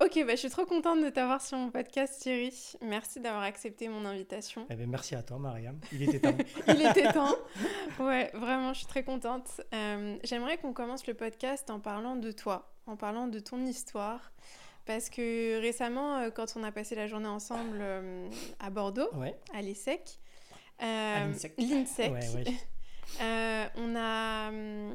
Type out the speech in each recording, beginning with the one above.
Ok, bah, je suis trop contente de t'avoir sur mon podcast, Thierry. Merci d'avoir accepté mon invitation. Eh ben, merci à toi, Mariam. Il était temps. Il était temps. Ouais, vraiment, je suis très contente. Euh, j'aimerais qu'on commence le podcast en parlant de toi, en parlant de ton histoire. Parce que récemment, euh, quand on a passé la journée ensemble euh, à Bordeaux, à l'ESSEC, euh, l'INSEC, on a hum,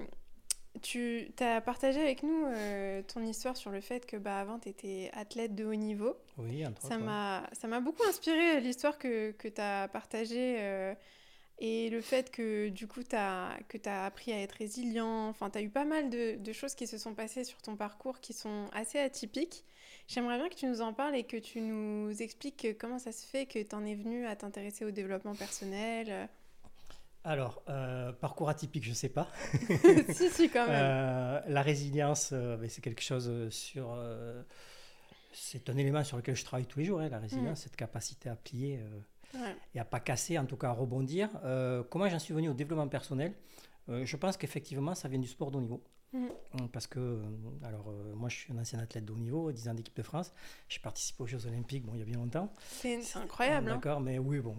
tu as partagé avec nous euh, ton histoire sur le fait que bah, avant tu étais athlète de haut niveau. Oui, ça m'a Ça m'a beaucoup inspiré l'histoire que, que tu as partagée euh, et le fait que du coup tu as, que as appris à être résilient. Enfin, tu as eu pas mal de, de, choses qui se sont passées sur ton parcours qui sont assez atypiques. J'aimerais bien que tu nous en parles et que tu nous expliques comment ça se fait que tu en es venu à t'intéresser au développement personnel. Alors, euh, parcours atypique, je ne sais pas. si, si, quand même. Euh, la résilience, euh, c'est quelque chose sur. c'est un élément sur lequel je travaille tous les jours, hein, la résilience, mm. cette capacité à plier et à pas casser, en tout cas à rebondir. comment j'en suis venu au développement personnel? Je pense qu'effectivement, ça vient du sport de haut niveau. Mm. Mm, parce que, alors, euh, moi, je suis un ancien athlète de haut niveau, 10 ans d'équipe de France. J'ai participé aux Jeux Olympiques, bon, il y a bien longtemps. C'est incroyable. Hein. D'accord, mais oui, bon,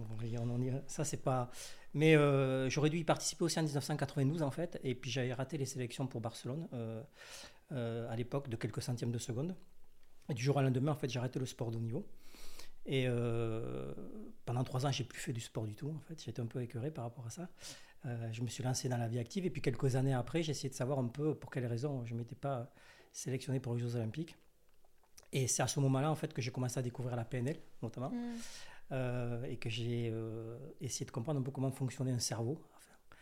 ça, c'est pas. Mais euh, j'aurais dû y participer aussi en 1992, en fait. Et puis, j'avais raté les sélections pour Barcelone à l'époque de quelques centièmes de seconde. Et du jour au lendemain, en fait, j'ai arrêté le sport de haut niveau. Et pendant trois ans, j'ai plus fait du sport du tout. En fait, j'étais un peu écœuré par rapport à ça. Euh, je me suis lancé dans la vie active et puis quelques années après, j'ai essayé de savoir un peu pour quelles raisons je ne m'étais pas sélectionné pour les Jeux Olympiques. Et c'est à ce moment-là en fait que j'ai commencé à découvrir la PNL notamment mm. Euh, et que j'ai euh, essayé de comprendre un peu comment fonctionnait un cerveau.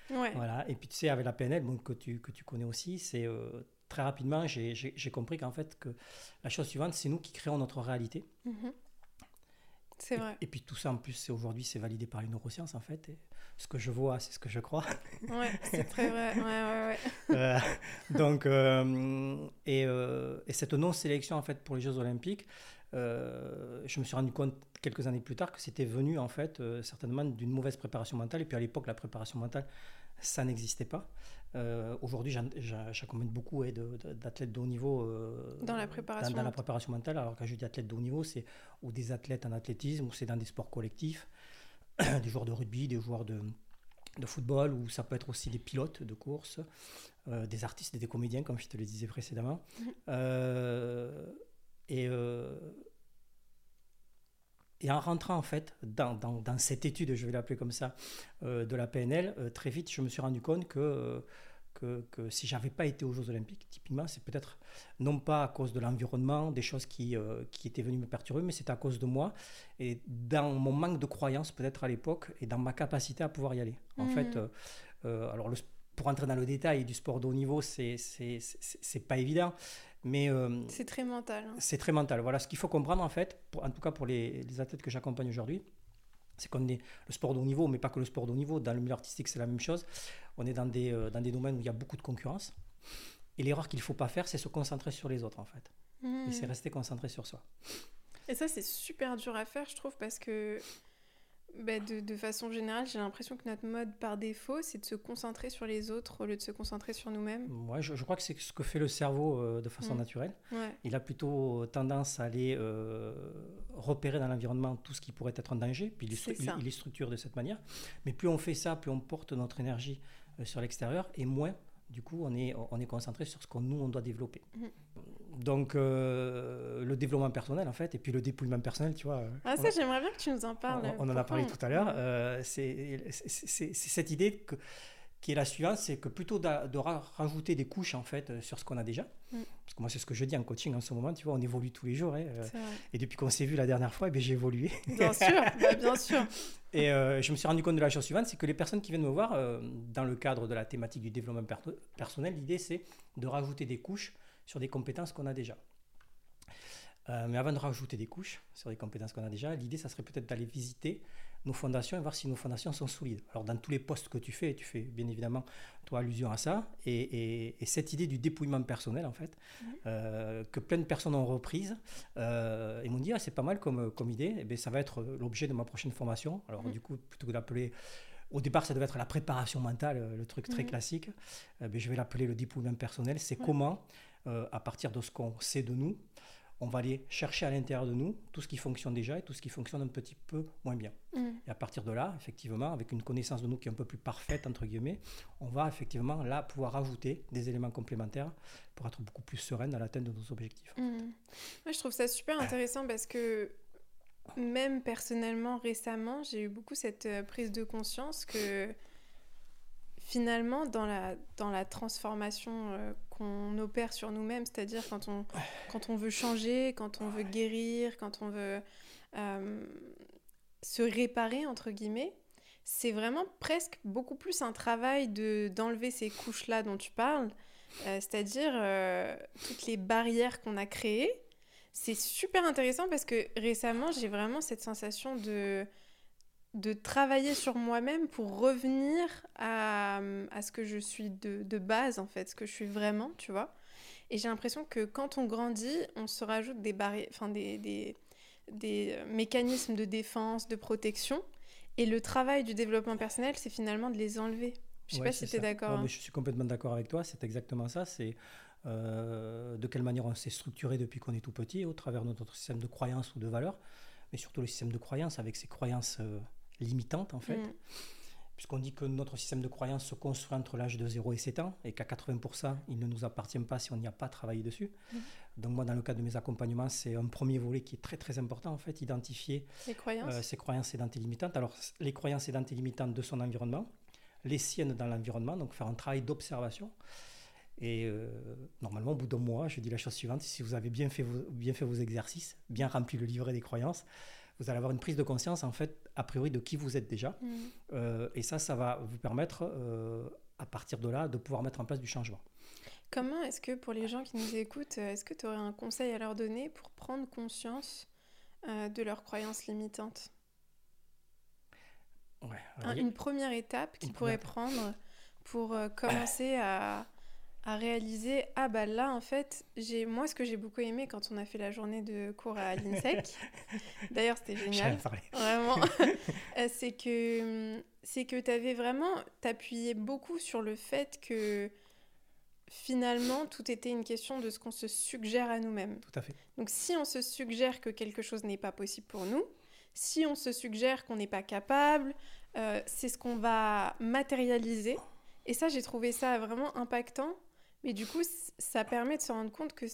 Voilà. Et puis tu sais avec la PNL bon, que, tu, que tu connais aussi, c'est très rapidement j'ai compris qu'en fait que la chose suivante c'est nous qui créons notre réalité. Mm-hmm. C'est vrai. Et, puis tout ça en plus aujourd'hui c'est validé par les neurosciences en fait. Et, ce que je vois, c'est ce que je crois. Ouais, c'est très vrai. Ouais, ouais, ouais. Euh, donc, euh, et, euh, et, cette non-sélection en fait pour les Jeux Olympiques, je me suis rendu compte quelques années plus tard que c'était venu en fait certainement d'une mauvaise préparation mentale. Et puis à l'époque, la préparation mentale, ça n'existait pas. Aujourd'hui, j'accompagne beaucoup d'athlètes de haut niveau dans, la préparation, dans, la préparation mentale. Alors quand je dis athlètes de haut niveau, c'est ou des athlètes en athlétisme ou c'est dans des sports collectifs. des joueurs de rugby, des joueurs de, de, football, ou ça peut être aussi des pilotes de course, euh, des artistes et des comédiens, comme je te le disais précédemment. Euh, et, euh, et en rentrant en fait dans, dans, dans cette étude, je vais l'appeler comme ça, de la PNL, très vite je me suis rendu compte que que, que si j'avais pas été aux Jeux Olympiques, typiquement, c'est peut-être non pas à cause de l'environnement, des choses qui, euh, qui étaient venues me perturber, mais c'est à cause de moi et dans mon manque de croyance peut-être à l'époque et dans ma capacité à pouvoir y aller. En fait, mmh. euh, euh, alors le, pour entrer dans le détail du sport de haut niveau, c'est pas évident, mais c'est très mental. Hein. C'est très mental. Voilà ce qu'il faut comprendre en fait, pour, en tout cas pour les, les athlètes que j'accompagne aujourd'hui c'est qu'on est le sport de haut niveau, mais pas que le sport de haut niveau. Dans le milieu artistique, c'est la même chose. On est dans des, euh, dans des domaines où il y a beaucoup de concurrence. Et l'erreur qu'il ne faut pas faire, c'est se concentrer sur les autres, en fait. Et c'est mmh. rester concentré sur soi. Et ça, c'est super dur à faire, je trouve, parce que bah, de, façon générale, j'ai l'impression que notre mode par défaut, c'est de se concentrer sur les autres au lieu de se concentrer sur nous-mêmes. Ouais, je, crois que c'est ce que fait le cerveau euh, de façon mm. naturelle. Il a plutôt tendance à aller euh, repérer dans l'environnement tout ce qui pourrait être en danger, puis il, il, est structure de cette manière. Mais plus on fait ça, plus on porte notre énergie euh, sur l'extérieur, et moins, du coup, on est, on est concentré sur ce qu'on nous, on doit développer. Mm donc euh, le développement personnel en fait et puis le dépouillement personnel tu vois ah ça j'aimerais bien que tu nous en parles on, en a parlé tout à l'heure euh, c'est cette idée que, qui est la suivante c'est que plutôt de, rajouter des couches en fait sur ce qu'on a déjà mm. parce que moi c'est ce que je dis en coaching en ce moment tu vois on évolue tous les jours hein, euh, et depuis qu'on s'est vu la dernière fois eh j'ai évolué bien sûr bah, bien sûr et je me suis rendu compte de la chose suivante c'est que les personnes qui viennent me voir dans le cadre de la thématique du développement personnel l'idée c'est de rajouter des couches sur des compétences qu'on a déjà. Euh, mais avant de rajouter des couches sur les compétences qu'on a déjà, l'idée, ça serait peut-être d'aller visiter nos fondations et voir si nos fondations sont solides. Alors, dans tous les postes que tu fais, tu fais bien évidemment, toi, allusion à ça. Et, cette idée du dépouillement personnel, en fait, mhm. euh, que plein de personnes ont reprise, euh, et m'ont dit, ah, c'est pas mal comme, comme idée, et eh bien, ça va être l'objet de ma prochaine formation. Alors, mhm. du coup, plutôt que d'appeler au départ, ça devait être la préparation mentale, le truc très mhm. classique. Eh je vais l'appeler le dépouillement personnel. C'est comment, à partir de ce qu'on sait de nous, on va aller chercher à l'intérieur de nous tout ce qui fonctionne déjà et tout ce qui fonctionne un petit peu moins bien. Mm. Et à partir de là, effectivement, avec une connaissance de nous qui est un peu plus parfaite, entre guillemets, on va effectivement là pouvoir ajouter des éléments complémentaires pour être beaucoup plus sereine à l'atteinte de nos objectifs. Mm. Moi, je trouve ça super intéressant parce que même personnellement, récemment, j'ai eu beaucoup cette euh, prise de conscience que finalement, dans la, dans la transformation euh, qu'on opère sur nous-mêmes, c'est-à-dire quand on, quand on veut changer, quand on veut guérir, quand on veut euh, se réparer, entre guillemets, c'est vraiment presque beaucoup plus un travail de, d'enlever ces couches-là dont tu parles, euh, c'est-à-dire toutes les barrières qu'on a créées. C'est super intéressant parce que récemment, j'ai vraiment cette sensation de de travailler sur moi-même pour revenir à, à, ce que je suis de, de, base, en fait, ce que je suis vraiment, tu vois. Et j'ai l'impression que quand on grandit, on se rajoute des, barrières, enfin, des, des, des, mécanismes de défense, de protection. Et le travail du développement personnel, c'est finalement de les enlever. Je sais pas si tu es d'accord. Hein. Je suis complètement d'accord avec toi, c'est exactement ça. C'est euh, de quelle manière on s'est structuré depuis qu'on est tout petit, au travers de notre système de croyances ou de valeurs, mais surtout le système de croyances avec ses croyances. Euh, limitante en fait. Mm. Puisqu'on dit que notre système de croyance se construit entre l'âge de 0 et 7 ans et qu'à 80%, il ne nous appartient pas si on n'y a pas travaillé dessus. Mm. Donc moi, dans le cadre de mes accompagnements, c'est un premier volet qui est très très important en fait, identifier les croyances. Euh, ses croyances et limitantes. Alors les croyances et limitantes de son environnement, les siennes dans l'environnement, donc faire un travail d'observation. Et euh, normalement, au bout d'un mois, je dis la chose suivante, si vous avez bien fait vos, bien fait vos exercices, bien rempli le livret des croyances, vous allez avoir une prise de conscience, en fait, a priori, de qui vous êtes déjà. Mm. Euh, et ça, ça va vous permettre, euh, à partir de là, de pouvoir mettre en place du changement. Comment est-ce que, pour les gens qui nous écoutent, euh, est-ce que tu aurais un conseil à leur donner pour prendre conscience de leurs croyances limitantes? Ouais, Une première étape qu'ils pourraient prendre pour commencer à à réaliser ah bah là en fait j'ai moi ce que j'ai beaucoup aimé quand on a fait la journée de cours à l'INSEC d'ailleurs c'était génial. vraiment. Euh, c'est que c'est que tu avais vraiment t'appuyais beaucoup sur le fait que finalement tout était une question de ce qu'on se suggère à nous-mêmes. Tout à fait. Donc si on se suggère que quelque chose n'est pas possible pour nous si on se suggère qu'on n'est pas capable euh, c'est ce qu'on va matérialiser. Et ça j'ai trouvé ça vraiment impactant mais du coup, ça permet de se rendre compte que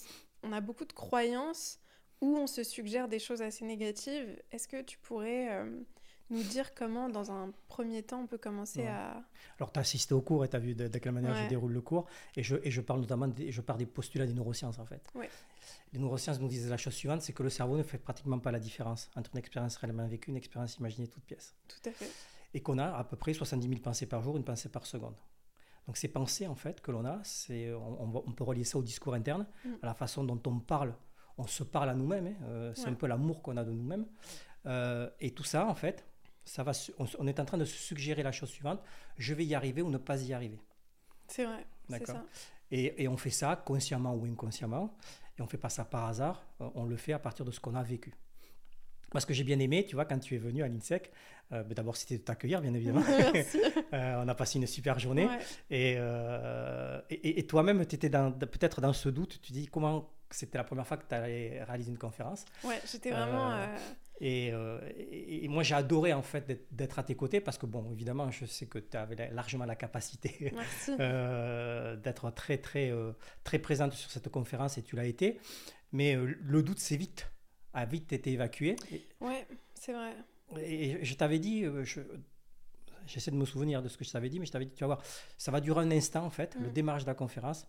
on a beaucoup de croyances où on se suggère des choses assez négatives. Est-ce que tu pourrais euh, nous dire comment, dans un premier temps, on peut commencer à... Alors, tu as assisté au cours et tu as vu de, quelle manière je déroule le cours. Et je, et je parle notamment des, je pars des postulats des neurosciences, en fait. Les neurosciences nous disent la chose suivante, c'est que le cerveau ne fait pratiquement pas la différence entre une expérience réellement vécue et une expérience imaginée toute pièce. Tout à fait. Et qu'on a à peu près 70 000 pensées par jour, une pensée par seconde. Donc ces pensées en fait que l'on a, c'est on, peut relier ça au discours interne, mm. à la façon dont on parle, on se parle à nous-mêmes. Hein, euh, c'est un peu l'amour qu'on a de nous-mêmes. Euh, et tout ça en fait, ça va, on, est en train de se suggérer la chose suivante je vais y arriver ou ne pas y arriver. C'est vrai. D'accord. Et, et, on fait ça consciemment ou inconsciemment. Et on ne fait pas ça par hasard. Euh, on le fait à partir de ce qu'on a vécu. Parce que j'ai bien aimé, tu vois, quand tu es venu à l'INSEC, euh, d'abord c'était de t'accueillir, bien évidemment. euh, on a passé une super journée. Euh, et, et, toi-même, tu étais peut-être dans ce doute. Tu dis comment c'était la première fois que tu allais réaliser une conférence. Ouais, j'étais vraiment. Et, moi, j'ai adoré en fait d'être à tes côtés parce que, bon, évidemment, je sais que tu avais largement la capacité d'être très, très, très présente sur cette conférence et tu l'as été. Mais le doute, c'est vite a vite été évacué. Ouais, c'est vrai. Et je t'avais dit, euh, j'essaie de me souvenir de ce que je t'avais dit, mais je t'avais dit, tu vas voir, ça va durer un instant en fait, le mm. démarrage de la conférence.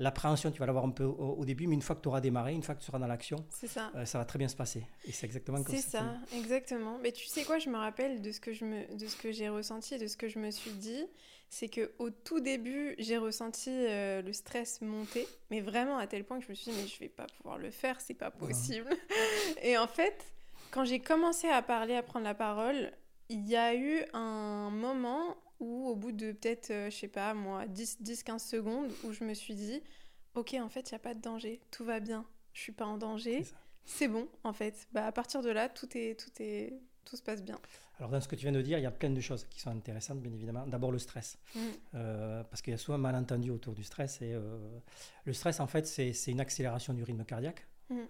L'appréhension, tu vas l'avoir un peu au, début, mais une fois que tu auras démarré, une fois que tu seras dans l'action, ça. Euh, ça va très bien se passer. Et c'est exactement comme ça. C'est ça, exactement. Mais tu sais quoi, je me rappelle de ce que je me, de ce que j'ai ressenti et de ce que je me suis dit. c'est que au tout début, j'ai ressenti euh, le stress monter, mais vraiment à tel point que je me suis dit, mais je vais pas pouvoir le faire, c'est pas possible. Et en fait, quand j'ai commencé à parler, à prendre la parole, il y a eu un moment où, au bout de peut-être, euh, je sais pas moi, 10-15 secondes, où je me suis dit, ok, en fait, il n'y a pas de danger, tout va bien, je suis pas en danger, c'est bon, en fait. Bah, à partir de là, tout, est, tout, est, tout se passe bien. Alors dans ce que tu viens de dire, il y a plein de choses qui sont intéressantes, bien évidemment. D'abord le stress, mm. euh, parce qu'il y a souvent un malentendu autour du stress. Et, euh, le stress, en fait, c'est une accélération du rythme cardiaque. Mm.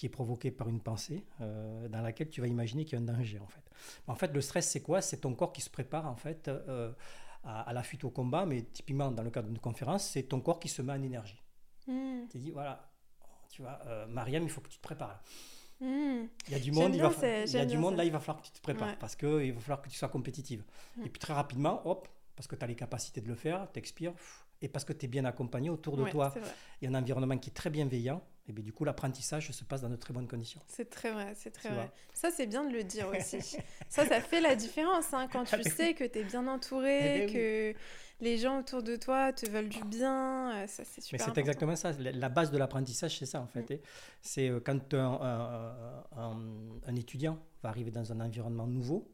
Qui est provoquée par une pensée euh, dans laquelle tu vas imaginer qu'il y a un danger en fait. En fait, le stress c'est quoi? C'est ton corps qui se prépare en fait à, la fuite au combat, mais typiquement dans le cadre d'une conférence, c'est ton corps qui se met en énergie. Mm. Tu dis voilà, tu vois, Mariam, il faut que tu te prépares. Hmm. Il y a du monde, il, va il y a du monde là, il va falloir que tu te prépares parce qu'il va falloir que tu sois compétitive. Hmm. Et puis très rapidement, hop, parce que tu as les capacités de le faire, tu expires, et parce que tu es bien accompagné autour de toi, il y a un environnement qui est très bienveillant, et bien du coup l'apprentissage se passe dans de très bonnes conditions. C'est très vrai, c'est très vrai. Ça c'est bien de le dire aussi. ça, ça fait la différence hein, quand tu sais que tu es bien entouré, eh ben que les gens autour de toi te veulent du bien, euh, ça c'est super. Mais c'est exactement ça. La base de l'apprentissage, c'est ça en fait. Mm. C'est euh, quand un, étudiant va arriver dans un environnement nouveau,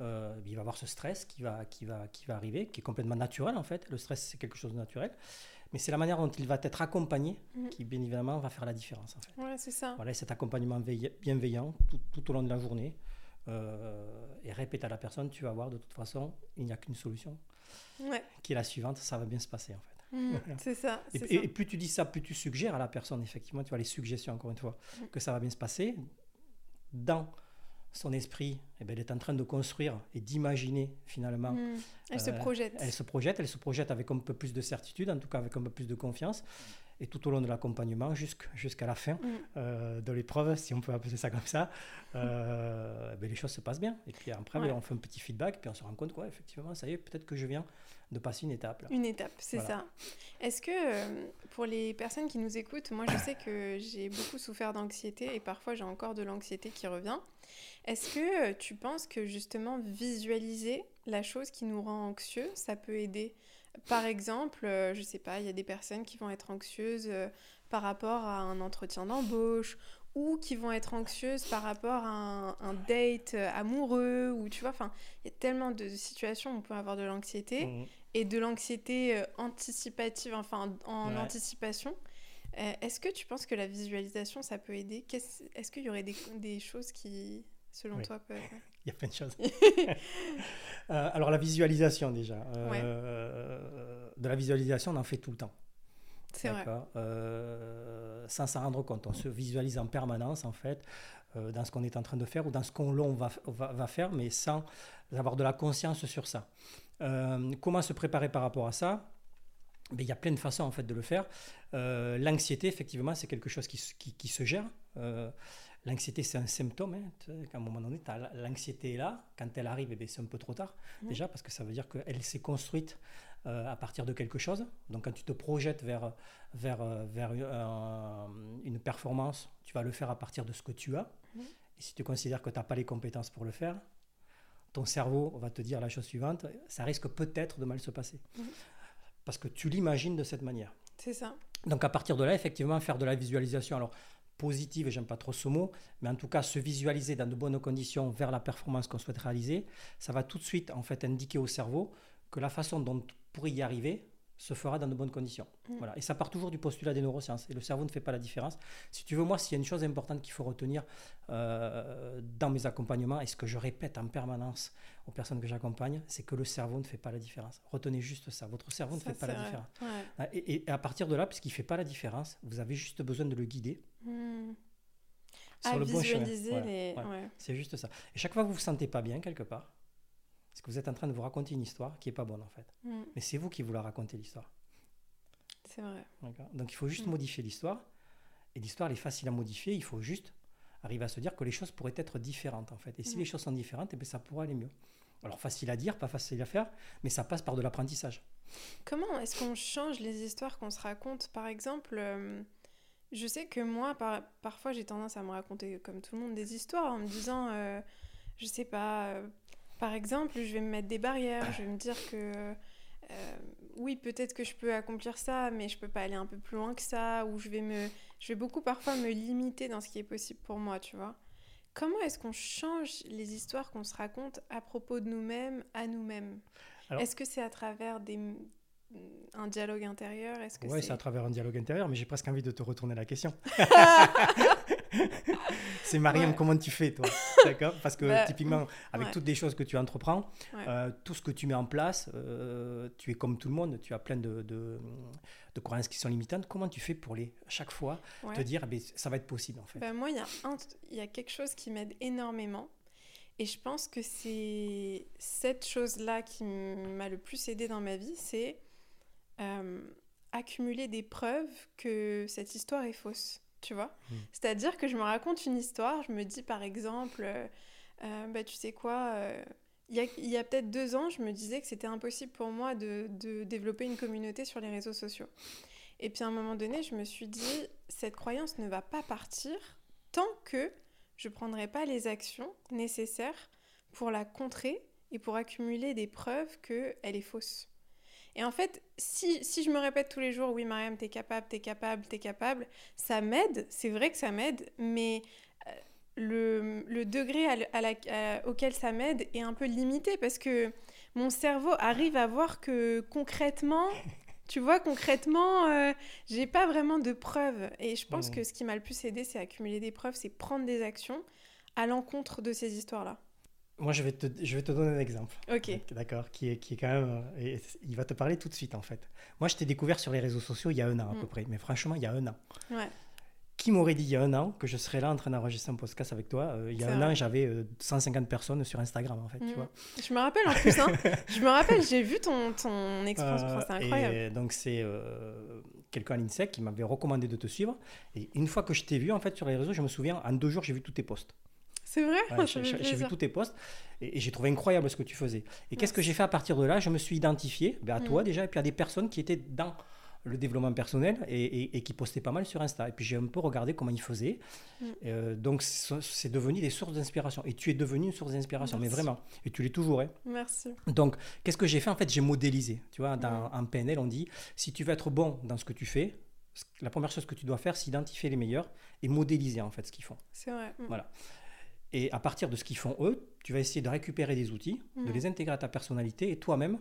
euh, il va avoir ce stress qui va, qui, va, qui va arriver, qui est complètement naturel en fait. Le stress, c'est quelque chose de naturel. Mais c'est la manière dont il va être accompagné mm. qui, bien évidemment, va faire la différence. En fait. Ouais, c'est ça. Voilà, cet accompagnement bienveillant tout, tout, au long de la journée. et répète à la personne, tu vas voir, de toute façon, il n'y a qu'une solution qui est la suivante, ça va bien se passer en fait. Mmh, c'est ça, et, plus tu dis ça, plus tu suggères à la personne, effectivement, tu vois les suggestions encore une fois, mmh. que ça va bien se passer. Dans son esprit, eh ben, elle est en train de construire et d'imaginer finalement. Mmh. Elle se euh, projette. Elle se projette, elle se projette avec un peu plus de certitude, en tout cas avec un peu plus de confiance et tout au long de l'accompagnement jusqu'à la fin mm. euh, de l'épreuve, si on peut appeler ça comme ça, euh, ben les choses se passent bien. Et puis après, ben, on fait un petit feedback, puis on se rend compte quoi, effectivement, ça y est, peut-être que je viens de passer une étape. Une étape, c'est ça. Est-ce que euh, pour les personnes qui nous écoutent, moi je sais que j'ai beaucoup souffert d'anxiété et parfois j'ai encore de l'anxiété qui revient. Est-ce que tu penses que justement visualiser la chose qui nous rend anxieux, ça peut aider? Par exemple, euh, je sais pas, il y a des personnes qui vont être anxieuses euh, par rapport à un entretien d'embauche ou qui vont être anxieuses par rapport à un, date euh, amoureux ou tu vois, enfin, il y a tellement de situations où on peut avoir de l'anxiété mmh. et de l'anxiété anticipative, enfin en anticipation. Est-ce que tu penses que la visualisation, ça peut aider? Est-ce qu'il y aurait des, choses qui, selon toi, peuvent... il y a plein de choses. Euh, alors la visualisation déjà. Euh, de la visualisation, on en fait tout le temps. C'est vrai. Euh, sans s'en rendre compte. On se visualise en permanence, en fait, dans ce qu'on est en train de faire ou dans ce qu'on va, va, va, faire, mais sans avoir de la conscience sur ça. comment se préparer par rapport à ça? Il y a plein de façons en fait de le faire. L'anxiété, effectivement, c'est quelque chose qui, qui, qui se gère. L'anxiété, c'est un symptôme. Hein, à un moment donné, l'anxiété est là. Quand elle arrive, eh c'est un peu trop tard, mmh. déjà, parce que ça veut dire qu'elle s'est construite euh, à partir de quelque chose. Donc, quand tu te projettes vers, vers, vers une performance, tu vas le faire à partir de ce que tu as. Mmh. Et si tu considères que tu n'as pas les compétences pour le faire, ton cerveau va te dire la chose suivante ça risque peut-être de mal se passer. Mmh. Parce que tu l'imagines de cette manière. C'est ça. Donc, à partir de là, effectivement, faire de la visualisation. Alors, positive, j'aime pas trop ce mot, mais en tout cas se visualiser dans de bonnes conditions vers la performance qu'on souhaite réaliser, ça va tout de suite en fait indiquer au cerveau que la façon dont pour y arriver se fera dans de bonnes conditions. Mm. Voilà. Et ça part toujours du postulat des neurosciences. Et le cerveau ne fait pas la différence. Si tu veux, moi, s'il y a une chose importante qu'il faut retenir euh, dans mes accompagnements, et ce que je répète en permanence aux personnes que j'accompagne, c'est que le cerveau ne fait pas la différence. Retenez juste ça. Votre cerveau ne fait pas la différence. Et, à partir de là, puisqu'il ne fait pas la différence, vous avez juste besoin de le guider. Mm. Sur le bon chemin. Les... C'est juste ça. Et chaque fois que vous ne vous sentez pas bien quelque part, que vous êtes en train de vous raconter une histoire qui n'est pas bonne en fait. Mm. Mais c'est vous qui vous la racontez l'histoire. C'est vrai. Donc il faut juste mm. modifier l'histoire. Et l'histoire, elle est facile à modifier. Il faut juste arriver à se dire que les choses pourraient être différentes en fait. Et si mm. les choses sont différentes, et eh bien, ça pourrait aller mieux. Alors facile à dire, pas facile à faire, mais ça passe par de l'apprentissage. Comment est-ce qu'on change les histoires qu'on se raconte? Par exemple, euh, je sais que moi, parfois, j'ai tendance à me raconter, comme tout le monde, des histoires en me disant, euh, je sais pas, euh, par exemple, je vais me mettre des barrières, je vais me dire que euh, oui, peut-être que je peux accomplir ça, mais je peux pas aller un peu plus loin que ça, ou je vais me, je vais beaucoup parfois me limiter dans ce qui est possible pour moi, tu vois. Comment est-ce qu'on change les histoires qu'on se raconte à propos de nous-mêmes à nous-mêmes? Est-ce que c'est à travers des, un dialogue intérieur? Est-ce que Oui, c'est à travers un dialogue intérieur, mais j'ai presque envie de te retourner la question. c'est Mariam, comment tu fais, toi D'accord Parce que bah, typiquement, avec toutes les choses que tu entreprends, euh, tout ce que tu mets en place, euh, tu es comme tout le monde, tu as plein de, de, croyances qui sont limitantes. Comment tu fais pour les, à chaque fois, te dire, eh ben, ça va être possible, en fait bah, Moi, il y, y, a quelque chose qui m'aide énormément. Et je pense que c'est cette chose-là qui m'a le plus aidé dans ma vie, c'est euh, accumuler des preuves que cette histoire est fausse, tu vois. Hmm. C'est-à-dire que je me raconte une histoire, je me dis par exemple, euh, euh, bah, tu sais quoi, il y a, y a peut-être deux ans, je me disais que c'était impossible pour moi de, de, développer une communauté sur les réseaux sociaux. Et puis à un moment donné, je me suis dit, cette croyance ne va pas partir tant que je ne prendrai pas les actions nécessaires pour la contrer et pour accumuler des preuves qu'elle est fausse. Et en fait, si, si, je me répète tous les jours, oui, Mariam, t'es capable, t'es capable, t'es capable, ça m'aide, c'est vrai que ça m'aide, mais euh, le, le, degré à, auquel ça m'aide est un peu limité parce que mon cerveau arrive à voir que concrètement, tu vois, concrètement, euh, j'ai pas vraiment de preuves. Et je pense mmh. que ce qui m'a le plus aidé, c'est accumuler des preuves, c'est prendre des actions à l'encontre de ces histoires-là. Moi, je vais, te, je vais te donner un exemple. Ok. D'accord, qui est, qui est quand même. Euh, il va te parler tout de suite, en fait. Moi, je t'ai découvert sur les réseaux sociaux il y a un an, à mm. peu près. Mais franchement, il y a un an. Ouais. Qui m'aurait dit il y a un an que je serais là en train d'enregistrer un podcast avec toi euh, Il y a un an, j'avais 150 euh, personnes sur Instagram, en fait. Tu mm. vois je me rappelle en plus. Hein. je me rappelle, j'ai vu ton, ton expérience. c'est incroyable. Et donc, c'est quelqu'un à l'INSEC qui m'avait recommandé de te suivre. Et une fois que je t'ai vu, en fait, sur les réseaux, je me souviens, en deux jours, j'ai vu tous tes posts. C'est vrai? J'ai vu tous tes posts et, j'ai trouvé incroyable ce que tu faisais. Et qu'est-ce que j'ai fait à partir de là? Je me suis identifié ben, à toi mm. déjà et puis à des personnes qui étaient dans le développement personnel et, qui postaient pas mal sur Insta. Et puis j'ai un peu regardé comment ils faisaient. Mm. Euh, donc c'est devenu des sources d'inspiration. Et tu es devenu une source d'inspiration, mais vraiment. Et tu l'es toujours. Hein. Merci. Donc qu'est-ce que j'ai fait? En fait, j'ai modélisé. Tu vois, dans, en PNL, on dit si tu veux être bon dans ce que tu fais, la première chose que tu dois faire, c'est identifier les meilleurs et modéliser en fait ce qu'ils font. C'est vrai. Mm. Voilà. Et à partir de ce qu'ils font eux, tu vas essayer de récupérer des outils, de mm. les intégrer à ta personnalité et toi-même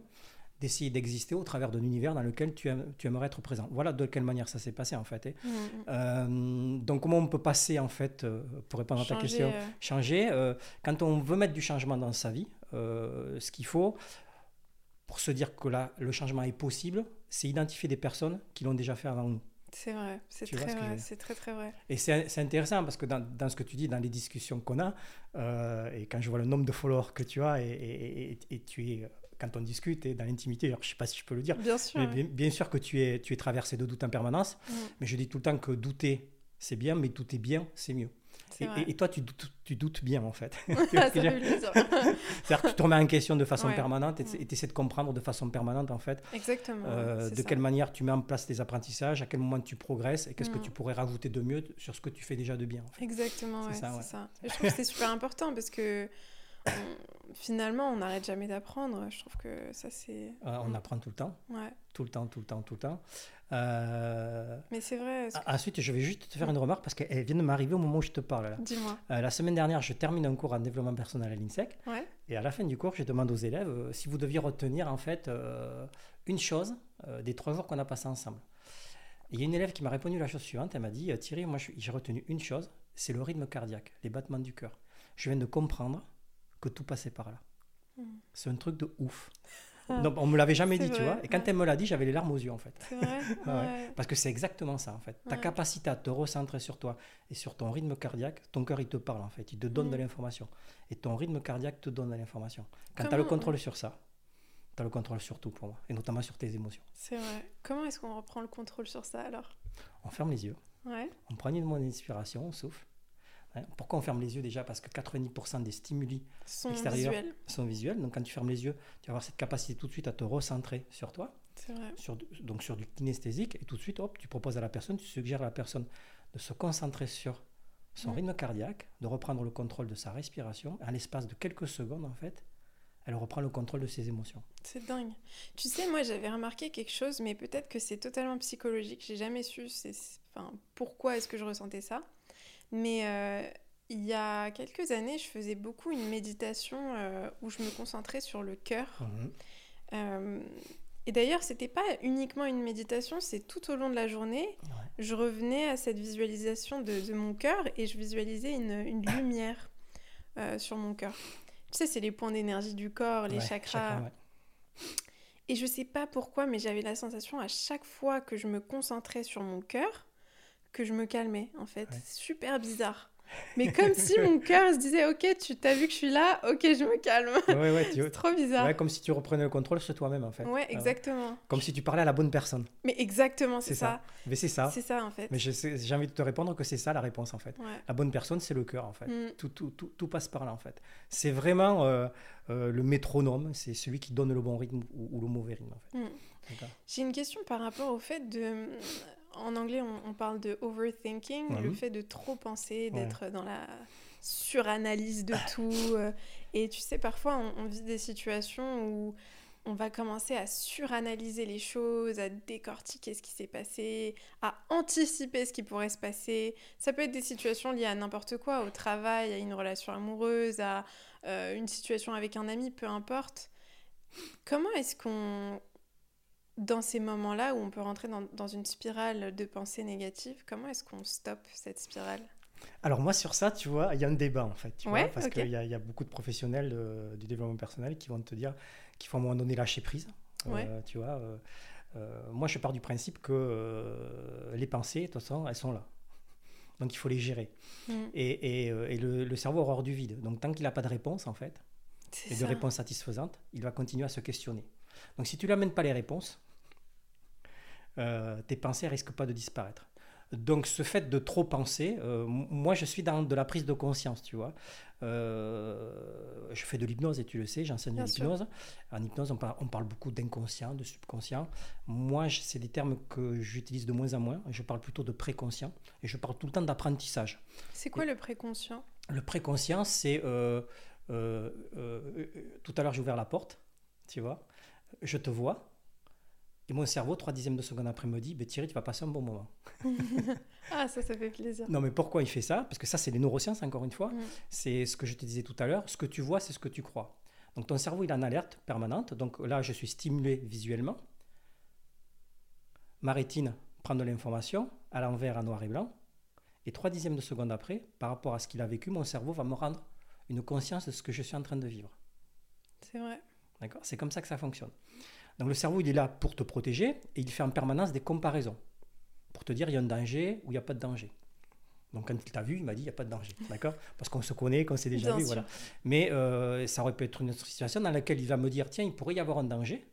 d'essayer d'exister au travers d'un univers dans lequel tu, tu, aimerais être présent. Voilà de quelle manière ça s'est passé en fait. Hein. Mm, mm. Euh, donc comment on peut passer en fait, euh, pour répondre à ta question, euh. changer Quand on veut mettre du changement dans sa vie, ce qu'il faut pour se dire que là, le changement est possible, c'est identifier des personnes qui l'ont déjà fait avant nous. C'est vrai, c'est très vrai, c'est très très vrai. Et c'est intéressant parce que dans, dans, ce que tu dis, dans les discussions qu'on a, euh, et quand je vois le nombre de followers que tu as, et, et, et tu es, quand on discute et dans l'intimité, je ne sais pas si je peux le dire, bien sûr, mais bien, sûr que tu es, tu es traversé de doutes en permanence, mm. mais je dis tout le temps que douter, c'est bien, mais douter bien, c'est mieux. Et, toi, tu doutes, tu doutes, bien, en fait. C'est-à-dire que tu te remets en question de façon permanente et tu essaies de comprendre de façon permanente, en fait, Exactement, euh, de quelle manière tu mets en place tes apprentissages, à quel moment tu progresses et qu'est-ce que mm. tu pourrais rajouter de mieux sur ce que tu fais déjà de bien. Exactement, c'est ça, ça. je trouve que c'est super important parce que finalement, on n'arrête jamais d'apprendre. Je trouve que ça, c'est. Euh, on apprend tout le temps. Ouais. Tout le temps, tout le temps, tout le temps. Euh, Mais c'est vrai. Ensuite, je vais juste te faire une remarque parce qu'elle vient de m'arriver au moment où je te parle. Dis-moi. Euh, la semaine dernière, je termine un cours en développement personnel à l'INSEC. Ouais. Et à la fin du cours, je demande aux élèves si vous deviez retenir en fait une chose des trois jours qu'on a passé ensemble. il y a une élève qui m'a répondu la chose suivante. Elle m'a dit Thierry, moi j'ai retenu une chose, c'est le rythme cardiaque, les battements du cœur. Je viens de comprendre que tout passait par là. Hmm. C'est un truc de ouf. Ah. Non, on me l'avait jamais dit, tu vois. Et quand elle me l'a dit, j'avais les larmes aux yeux, en fait. Vrai, Parce que c'est exactement ça, en fait. Ta capacité à te recentrer sur toi et sur ton rythme cardiaque, ton cœur, il te parle, en fait. Il te donne de l'information. Et ton rythme cardiaque te donne de l'information. Quand tu as le contrôle sur ça, tu as le contrôle sur tout pour moi. Et notamment sur tes émotions. C'est vrai. Comment est-ce qu'on reprend le contrôle sur ça, alors? On ferme les yeux. On prend une inspiration, on souffle. Hein, pourquoi on ferme les yeux déjà Parce que 90% des stimuli sont extérieurs visuels. sont visuels. Donc quand tu fermes les yeux, tu vas avoir cette capacité tout de suite à te recentrer sur toi. Vrai. Sur, donc sur du kinesthésique. Et tout de suite, hop, tu proposes à la personne, tu suggères à la personne de se concentrer sur son rythme cardiaque, de reprendre le contrôle de sa respiration. À l'espace de quelques secondes, en fait, elle reprend le contrôle de ses émotions. C'est dingue. Tu sais, moi j'avais remarqué quelque chose, mais peut-être que c'est totalement psychologique. J'ai jamais su enfin, pourquoi est-ce que je ressentais ça. Mais euh, il y a quelques années, je faisais beaucoup une méditation euh, où je me concentrais sur le cœur. Mhm. Euh, et d'ailleurs, c'était pas uniquement une méditation, c'est tout au long de la journée. Je revenais à cette visualisation de, mon cœur et je visualisais une, une lumière sur mon cœur. Tu sais, c'est les points d'énergie du corps, les chakras. Et je sais pas pourquoi, mais j'avais la sensation à chaque fois que je me concentrais sur mon cœur, que je me calmais, en fait. Super bizarre. Mais comme si mon cœur se disait Ok, tu t'as vu que je suis là, ok, je me calme. Ouais, ouais, c'est trop bizarre. Ouais, comme si tu reprenais le contrôle sur toi-même en fait. Ouais, ah exactement. Comme si tu parlais à la bonne personne. Mais exactement, c'est ça. Mais c'est ça. C'est ça en fait. Mais j'ai envie de te répondre que c'est ça la réponse en fait. La bonne personne, c'est le cœur en fait. Mm. Tout, tout, tout, tout, passe par là en fait. C'est vraiment euh, euh, le métronome, c'est celui qui donne le bon rythme ou, le mauvais rythme en fait. Mm. J'ai une question par rapport au fait de en anglais, on, parle de overthinking, le fait de trop penser, d'être dans la suranalyse de tout. Euh, et tu sais, parfois, on, vit des situations où on va commencer à suranalyser les choses, à décortiquer ce qui s'est passé, à anticiper ce qui pourrait se passer. Ça peut être des situations liées à n'importe quoi, au travail, à une relation amoureuse, à euh, une situation avec un ami, peu importe. Comment est-ce qu'on dans ces moments-là où on peut rentrer dans, une spirale de pensée négative, comment est-ce qu'on stoppe cette spirale? Alors moi sur ça, tu vois, il y a un débat en fait, tu vois, parce qu'il y, a beaucoup de professionnels euh, du développement personnel qui vont te dire qu'il faut à un moment donné lâcher prise, euh, tu vois. Euh, moi je pars du principe que les pensées, de toute façon, elles sont là. Donc il faut les gérer. Mm. Et, le, cerveau a horreur du vide. Donc tant qu'il n'a pas de réponse en fait, et de réponse satisfaisante, il va continuer à se questionner. Donc si tu lui amènes pas les réponses, euh, tes pensées risquent pas de disparaître. Donc ce fait de trop penser, euh, moi je suis dans de la prise de conscience, tu vois. Euh, je fais de l'hypnose et tu le sais, j'enseigne l'hypnose. En hypnose, on parle, on parle beaucoup d'inconscient, de subconscient. Moi, c'est des termes que j'utilise de moins en moins. Je parle plutôt de préconscient et je parle tout le temps d'apprentissage. C'est quoi le préconscient? Le préconscient, c'est... tout à l'heure, j'ai ouvert la porte, tu vois. Je te vois, et mon cerveau, trois dixièmes de seconde après, me dit bah, Thierry, tu vas passer un bon moment. ah, ça, ça fait plaisir. Non, mais pourquoi il fait ça? Parce que ça, c'est les neurosciences, encore une fois. Mm. C'est ce que je te disais tout à l'heure. Ce que tu vois, c'est ce que tu crois. Donc, ton cerveau, il est en alerte permanente. Donc, là, je suis stimulé visuellement. Ma rétine prend de l'information à l'envers, à noir et blanc. Et trois dixièmes de seconde après, par rapport à ce qu'il a vécu, mon cerveau va me rendre une conscience de ce que je suis en train de vivre. C'est vrai. D'accord? C'est comme ça que ça fonctionne. Donc le cerveau, il est là pour te protéger et il fait en permanence des comparaisons pour te dire il y a un danger ou il n'y a pas de danger. Donc quand il t'a vu, il m'a dit il n'y a pas de danger, d'accord? Parce qu'on se connaît, qu'on s'est déjà vu, voilà. Mais euh, ça aurait pu être une autre situation dans laquelle il va me dire tiens, il pourrait y avoir un danger.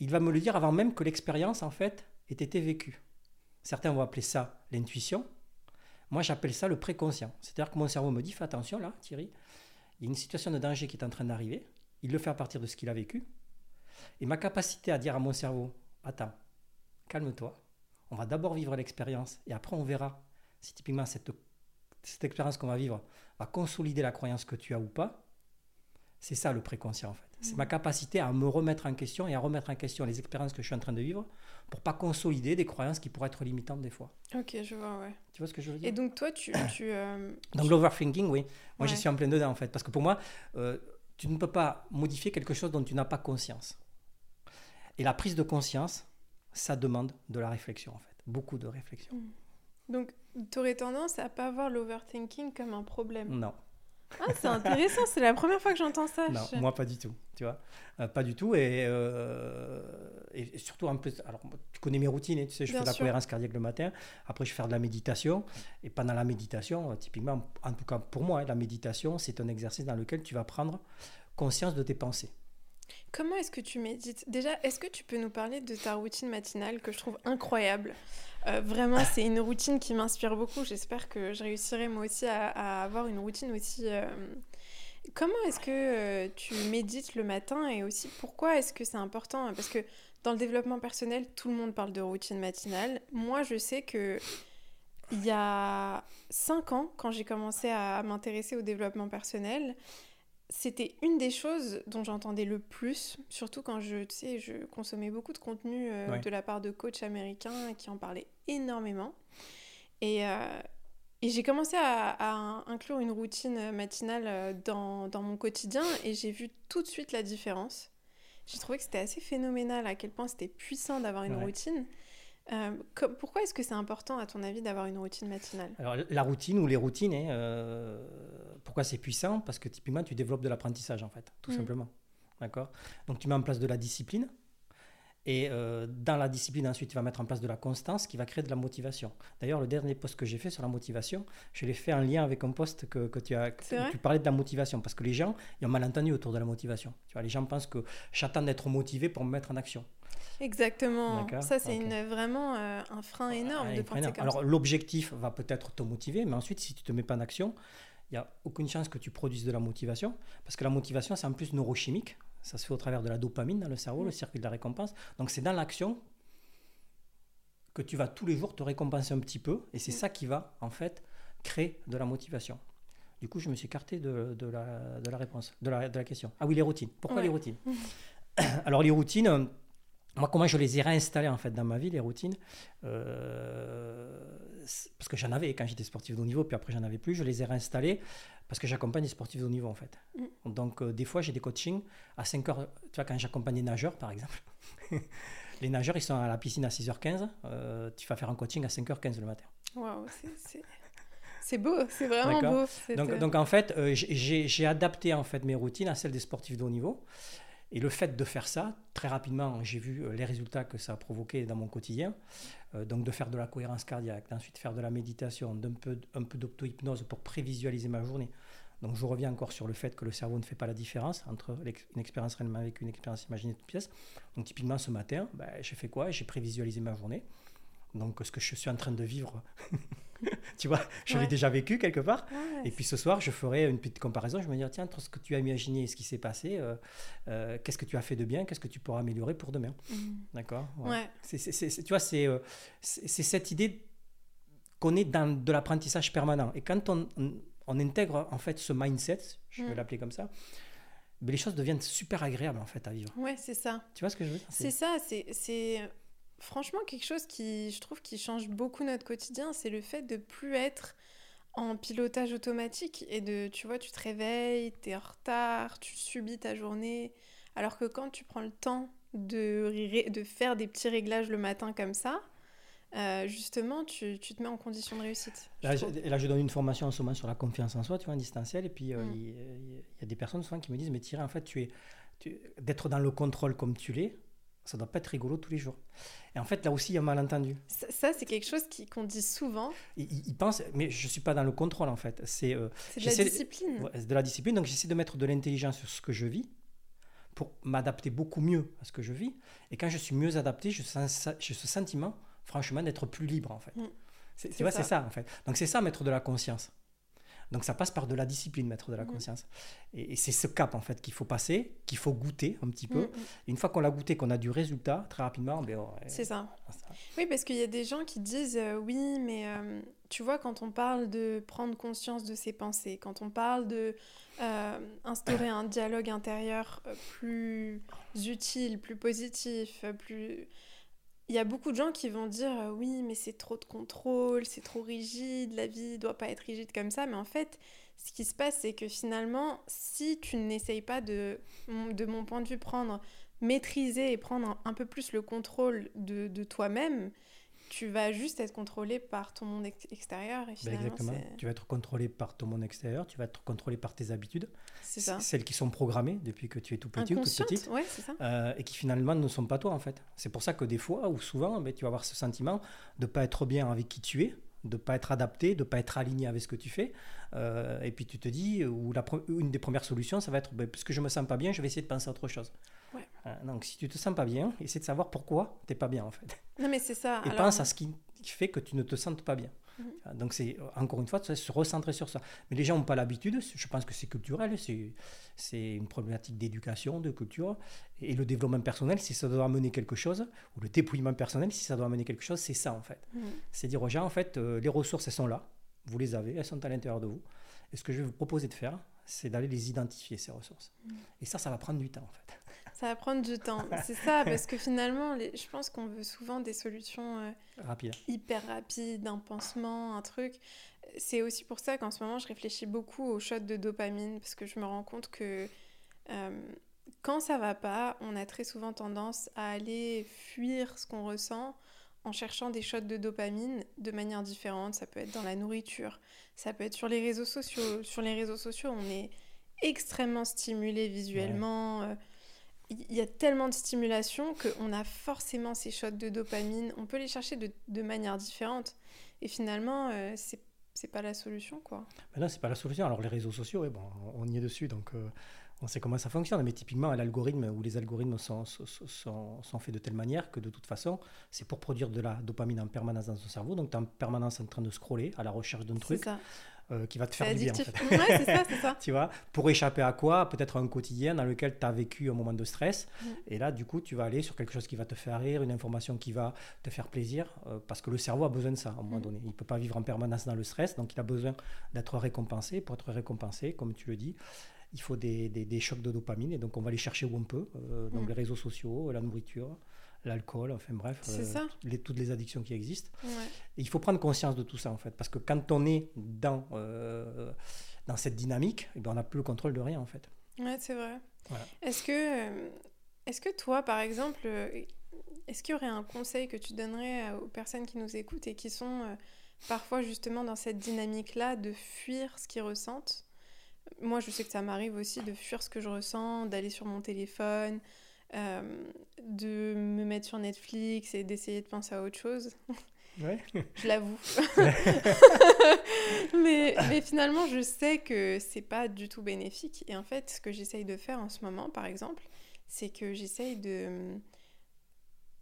Il va me le dire avant même que l'expérience en fait ait été vécue. Certains vont appeler ça l'intuition. Moi, j'appelle ça le préconscient. C'est-à-dire que mon cerveau me dit fais attention là, Thierry, il y a une situation de danger qui est en train d'arriver. Il le fait à partir de ce qu'il a vécu. Et ma capacité à dire à mon cerveau, attends, calme-toi, on va d'abord vivre l'expérience et après on verra si typiquement cette, cette expérience qu'on va vivre va consolider la croyance que tu as ou pas. C'est ça le préconscient en fait. C'est ma capacité à me remettre en question et à remettre en question les expériences que je suis en train de vivre pour pas consolider des croyances qui pourraient être limitantes des fois. Ok, je vois, ouais. Tu vois ce que je veux dire? Et donc toi, tu... tu euh, Donc l'overthinking, oui. Moi, je suis en plein dedans en fait. Parce que pour moi, euh, tu ne peux pas modifier quelque chose dont tu n'as pas conscience. Et la prise de conscience, ça demande de la réflexion, en fait. Beaucoup de réflexion. Hmm. Donc, tu aurais tendance à pas voir l'overthinking comme un problème Non. Ah, c'est intéressant, c'est la première fois que j'entends ça. Non, moi pas du tout, tu vois. Euh, pas du tout. Et, euh, et surtout, un peu, alors, tu connais mes routines, hein, tu sais, je fais de la cohérence cardiaque le matin. Après, je fais de la méditation. Et pendant la méditation, euh, typiquement, en tout cas pour moi, hein, la méditation, c'est un exercice dans lequel tu vas prendre conscience de tes pensées. Comment est-ce que tu médites? Déjà, est-ce que tu peux nous parler de ta routine matinale que je trouve incroyable? Euh, Vraiment, c'est une routine qui m'inspire beaucoup. J'espère que je réussirai moi aussi à, avoir une routine aussi. Euh, comment est-ce que euh, tu médites le matin et aussi pourquoi est-ce que c'est important? Parce que dans le développement personnel, tout le monde parle de routine matinale. Moi, je sais que il y a cinq ans, quand j'ai commencé à m'intéresser au développement personnel, c'était une des choses dont j'entendais le plus, surtout quand je, tu sais, je consommais beaucoup de contenu euh, de la part de coachs américains qui en parlaient énormément. Et, euh, et j'ai commencé à, inclure une routine matinale euh, dans, dans mon quotidien et j'ai vu tout de suite la différence. J'ai trouvé que c'était assez phénoménal à quel point c'était puissant d'avoir une routine. Euh, pourquoi est-ce que c'est important, à ton avis, d'avoir une routine matinale? Alors, la routine ou les routines, hein, euh, pourquoi c'est puissant? Parce que typiquement, tu développes de l'apprentissage, en fait, tout mm. simplement. D'accord? Donc, tu mets en place de la discipline. Et euh, dans la discipline, ensuite, tu vas mettre en place de la constance qui va créer de la motivation. D'ailleurs, le dernier post que j'ai fait sur la motivation, je l'ai fait en lien avec un post que, que tu as. tu parlais de la motivation parce que les gens, ils ont mal entendu autour de la motivation. Tu vois, les gens pensent que j'attends d'être motivé pour me mettre en action. Exactement. Ça, c'est vraiment euh, un frein énorme de penser comme Alors, l'objectif va peut-être te motiver, mais ensuite, si tu ne te mets pas en action, il n'y a aucune chance que tu produises de la motivation, parce que la motivation, c'est en plus neurochimique. Ça se fait au travers de la dopamine dans le cerveau, le mm. circuit de la récompense. Donc, c'est dans l'action que tu vas tous les jours te récompenser un petit peu, et c'est mm. ça qui va, en fait, créer de la motivation. Du coup, je me suis écarté de, de, la, de la, réponse, de la, de la, question. Ah oui, les routines. Pourquoi les routines Alors, les routines moi, comment je les ai réinstallées en fait dans ma vie, les routines euh, Parce que j'en avais quand j'étais sportif de haut niveau, puis après j'en avais plus. Je les ai réinstallées parce que j'accompagne des sportifs de haut niveau en fait. Mm. Donc euh, des fois j'ai des coachings à 5 heures. Tu vois, quand j'accompagne des nageurs par exemple, les nageurs ils sont à la piscine à 6h15. Euh, tu vas faire un coaching à 5h15 le matin. Waouh, c'est beau, c'est vraiment beau. Donc, donc, en fait, j'ai adapté en fait mes routines à celles des sportifs de haut niveau. Et le fait de faire ça, très rapidement, j'ai vu euh, les résultats que ça a provoqué dans mon quotidien. Euh, donc de faire de la cohérence cardiaque, d'ensuite faire de la méditation, d'un peu, un peu d'auto-hypnose pour prévisualiser ma journée. Donc je reviens encore sur le fait que le cerveau ne fait pas la différence entre une expérience réellement avec une expérience imaginée de pièce. Donc typiquement ce matin, ben, j'ai fait quoi? J'ai prévisualisé ma journée. Donc ce que je suis en train de vivre tu vois, je l'ai déjà vécu quelque part. et puis ce soir, je ferai une petite comparaison. Je me dire, tiens, entre ce que tu as imaginé et ce qui s'est passé, euh, euh, qu'est-ce que tu as fait de bien, qu'est-ce que tu pourras améliorer pour demain. Mm. D'accord ouais. Tu vois, euh, c'est cette idée qu'on est dans de l'apprentissage permanent. Et quand on, on, intègre en fait ce mindset, je vais mm. l'appeler comme ça, mais ben, les choses deviennent super agréables en fait à vivre. Ouais, c'est ça. Tu vois ce que je veux dire? C'est ça, c'est franchement, quelque chose qui, je trouve, qui change beaucoup notre quotidien, c'est le fait de plus être en pilotage automatique et de, tu vois, tu te réveilles, tu es en retard, tu subis ta journée. Alors que quand tu prends le temps de, de faire des petits réglages le matin comme ça, euh, justement, tu, tu, te mets en condition de réussite. Là je, là je, donne une formation en ce moment sur la confiance en soi, tu vois, en distanciel, et puis euh, mm. il y, a des personnes souvent qui me disent, mais Thierry, en fait, tu es, d'être dans le contrôle comme tu l'es, ça doit pas être rigolo tous les jours. Et en fait, là aussi, il y a un malentendu. Ça, c'est quelque chose qu'on dit souvent. Ils, pensent, mais je ne suis pas dans le contrôle, en fait. C'est euh, de la discipline. de la discipline. Donc, j'essaie de mettre de l'intelligence sur ce que je vis pour m'adapter beaucoup mieux à ce que je vis. Et quand je suis mieux adapté, je sens, j'ai ce sentiment, franchement, d'être plus libre, en fait. Mm. Tu vois, c'est ça, en fait. Donc, c'est ça, mettre de la conscience. Donc ça passe par de la discipline, mettre de la mmh. conscience. Et, c'est ce cap en fait qu'il faut passer, qu'il faut goûter un petit peu. Mmh, mmh. Une fois qu'on l'a goûté, qu'on a du résultat, très rapidement, ben, c'est ça. Oui, parce qu'il y a des gens qui disent euh, oui, mais euh, tu vois, quand on parle de prendre conscience de ses pensées, quand on parle de euh, instaurer un dialogue intérieur plus utile, plus positif, plus il y a beaucoup de gens qui vont dire euh, oui, mais c'est trop de contrôle, c'est trop rigide, la vie doit pas être rigide comme ça. Mais en fait, ce qui se passe, c'est que finalement, si tu n'essayes pas de, de mon point de vue, prendre, maîtriser et prendre un peu plus le contrôle de, de toi-même, tu vas juste être contrôlé par ton monde extérieur. Et ben, exactement. Tu vas être contrôlé par ton monde extérieur, tu vas être contrôlé par tes habitudes. Ça. Celles qui sont programmées depuis que tu es tout petit ou toute petite. Ouais, ça. Euh, et qui finalement ne sont pas toi en fait. C'est pour ça que des fois ou souvent, ben, tu vas avoir ce sentiment de ne pas être bien avec qui tu es de ne pas être adapté, de ne pas être aligné avec ce que tu fais. Euh, et puis tu te dis, ou la, une des premières solutions, ça va être, ben, puisque je me sens pas bien, je vais essayer de penser à autre chose. Ouais. Euh, donc si tu te sens pas bien, essaie de savoir pourquoi tu n'es pas bien en fait. Non mais c'est ça. Et pense à ce qui fait que tu ne te sentes pas bien. Mhm. Donc c'est encore une fois se recentrer sur ça. Mais les gens n'ont pas l'habitude, je pense que c'est culturel, c'est une problématique d'éducation, de culture. Et le développement personnel, si ça doit amener quelque chose, ou le dépouillement personnel, si ça doit amener quelque chose, c'est ça en fait. Mhm. C'est dire aux gens, en fait, euh, les ressources, elles sont là, vous les avez, elles sont à l'intérieur de vous. Et ce que je vais vous proposer de faire, c'est d'aller les identifier, ces ressources. Mm. Et ça, ça va prendre du temps, en fait. Ça va prendre du temps. C'est ça, parce que finalement, je pense qu'on veut souvent des solutions euh, hyper rapides, un pansement, un truc. C'est aussi pour ça qu'en ce moment, je réfléchis beaucoup aux shots de dopamine, parce que je me rends compte que euh, quand ça va pas, on a très souvent tendance à aller fuir ce qu'on ressent en cherchant des shots de dopamine de manière différente. Ça peut être dans la nourriture, ça peut être sur les réseaux sociaux. Sur les réseaux sociaux, on est extrêmement stimulé visuellement. Euh, il y a tellement de stimulation qu'on a forcément ces shots de dopamine. On peut les chercher de, de manière différente. Et finalement, euh, c'est c'est pas la solution quoi. Ben là, c'est pas la solution. Alors les réseaux sociaux, bon, on y est dessus, donc euh, on sait comment ça fonctionne. Mais typiquement, l'algorithme ou les algorithmes sont, sont, sont, faits de telle manière que de toute façon, c'est pour produire de la dopamine en permanence dans ton cerveau. Donc tu es en permanence en train de scroller à la recherche d'un truc. Ça. Euh, qui va te faire du bien. En fait. ouais, c'est ça, c'est ça. tu vois, pour échapper à quoi Peut-être un quotidien dans lequel tu as vécu un moment de stress. Mm. Et là, du coup, tu vas aller sur quelque chose qui va te faire rire, une information qui va te faire plaisir, euh, parce que le cerveau a besoin de ça à un moment mm. donné. Il ne peut pas vivre en permanence dans le stress, donc il a besoin d'être récompensé. Pour être récompensé, comme tu le dis, il faut des, des, des, chocs de dopamine, et donc on va les chercher où on peut, euh, donc mm. les réseaux sociaux, la nourriture l'alcool, enfin bref, euh, les, toutes les addictions qui existent. il faut prendre conscience de tout ça en fait, parce que quand on est dans, euh, dans cette dynamique, eh ben, on n'a plus le contrôle de rien en fait. Ouais, c'est vrai. Est-ce que, euh, est que toi, par exemple, est-ce qu'il y aurait un conseil que tu donnerais aux personnes qui nous écoutent et qui sont parfois justement dans cette dynamique-là de fuir ce qu'ils ressentent? Moi, je sais que ça m'arrive aussi de fuir ce que je ressens, d'aller sur mon téléphone, de me mettre sur Netflix et d'essayer de penser à autre chose. Ouais. je l'avoue. mais, mais, finalement, je sais que c'est pas du tout bénéfique. Et en fait, ce que j'essaye de faire en ce moment, par exemple, c'est que j'essaye de,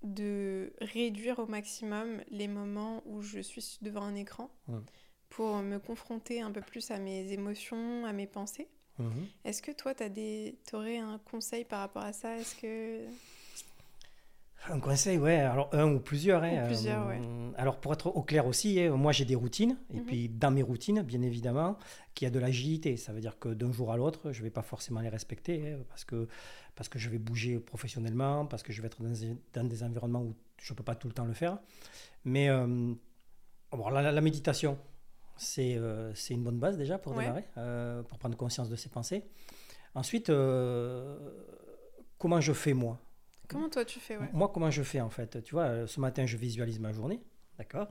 de réduire au maximum les moments où je suis devant un écran pour me confronter un peu plus à mes émotions, à mes pensées. Mhm. Est-ce que toi, tu aurais un conseil par rapport à ça? Est-ce que... Un conseil, ouais. Alors, un ou plusieurs. Hein, plusieurs, euh, Alors, pour être au clair aussi, hein, moi, j'ai des routines. Et mhm. puis, dans mes routines, bien évidemment, qu'il y a de l'agilité. Ça veut dire que d'un jour à l'autre, je ne vais pas forcément les respecter hein, parce, que, parce que je vais bouger professionnellement, parce que je vais être dans, des environnements où je ne peux pas tout le temps le faire. Mais euh, la, méditation, euh, c'est une bonne base déjà pour démarrer, euh, pour prendre conscience de ses pensées. Ensuite, euh, comment je fais moi? Comment toi tu fais Moi, comment je fais en fait? Tu vois, ce matin, je visualise ma journée. D'accord?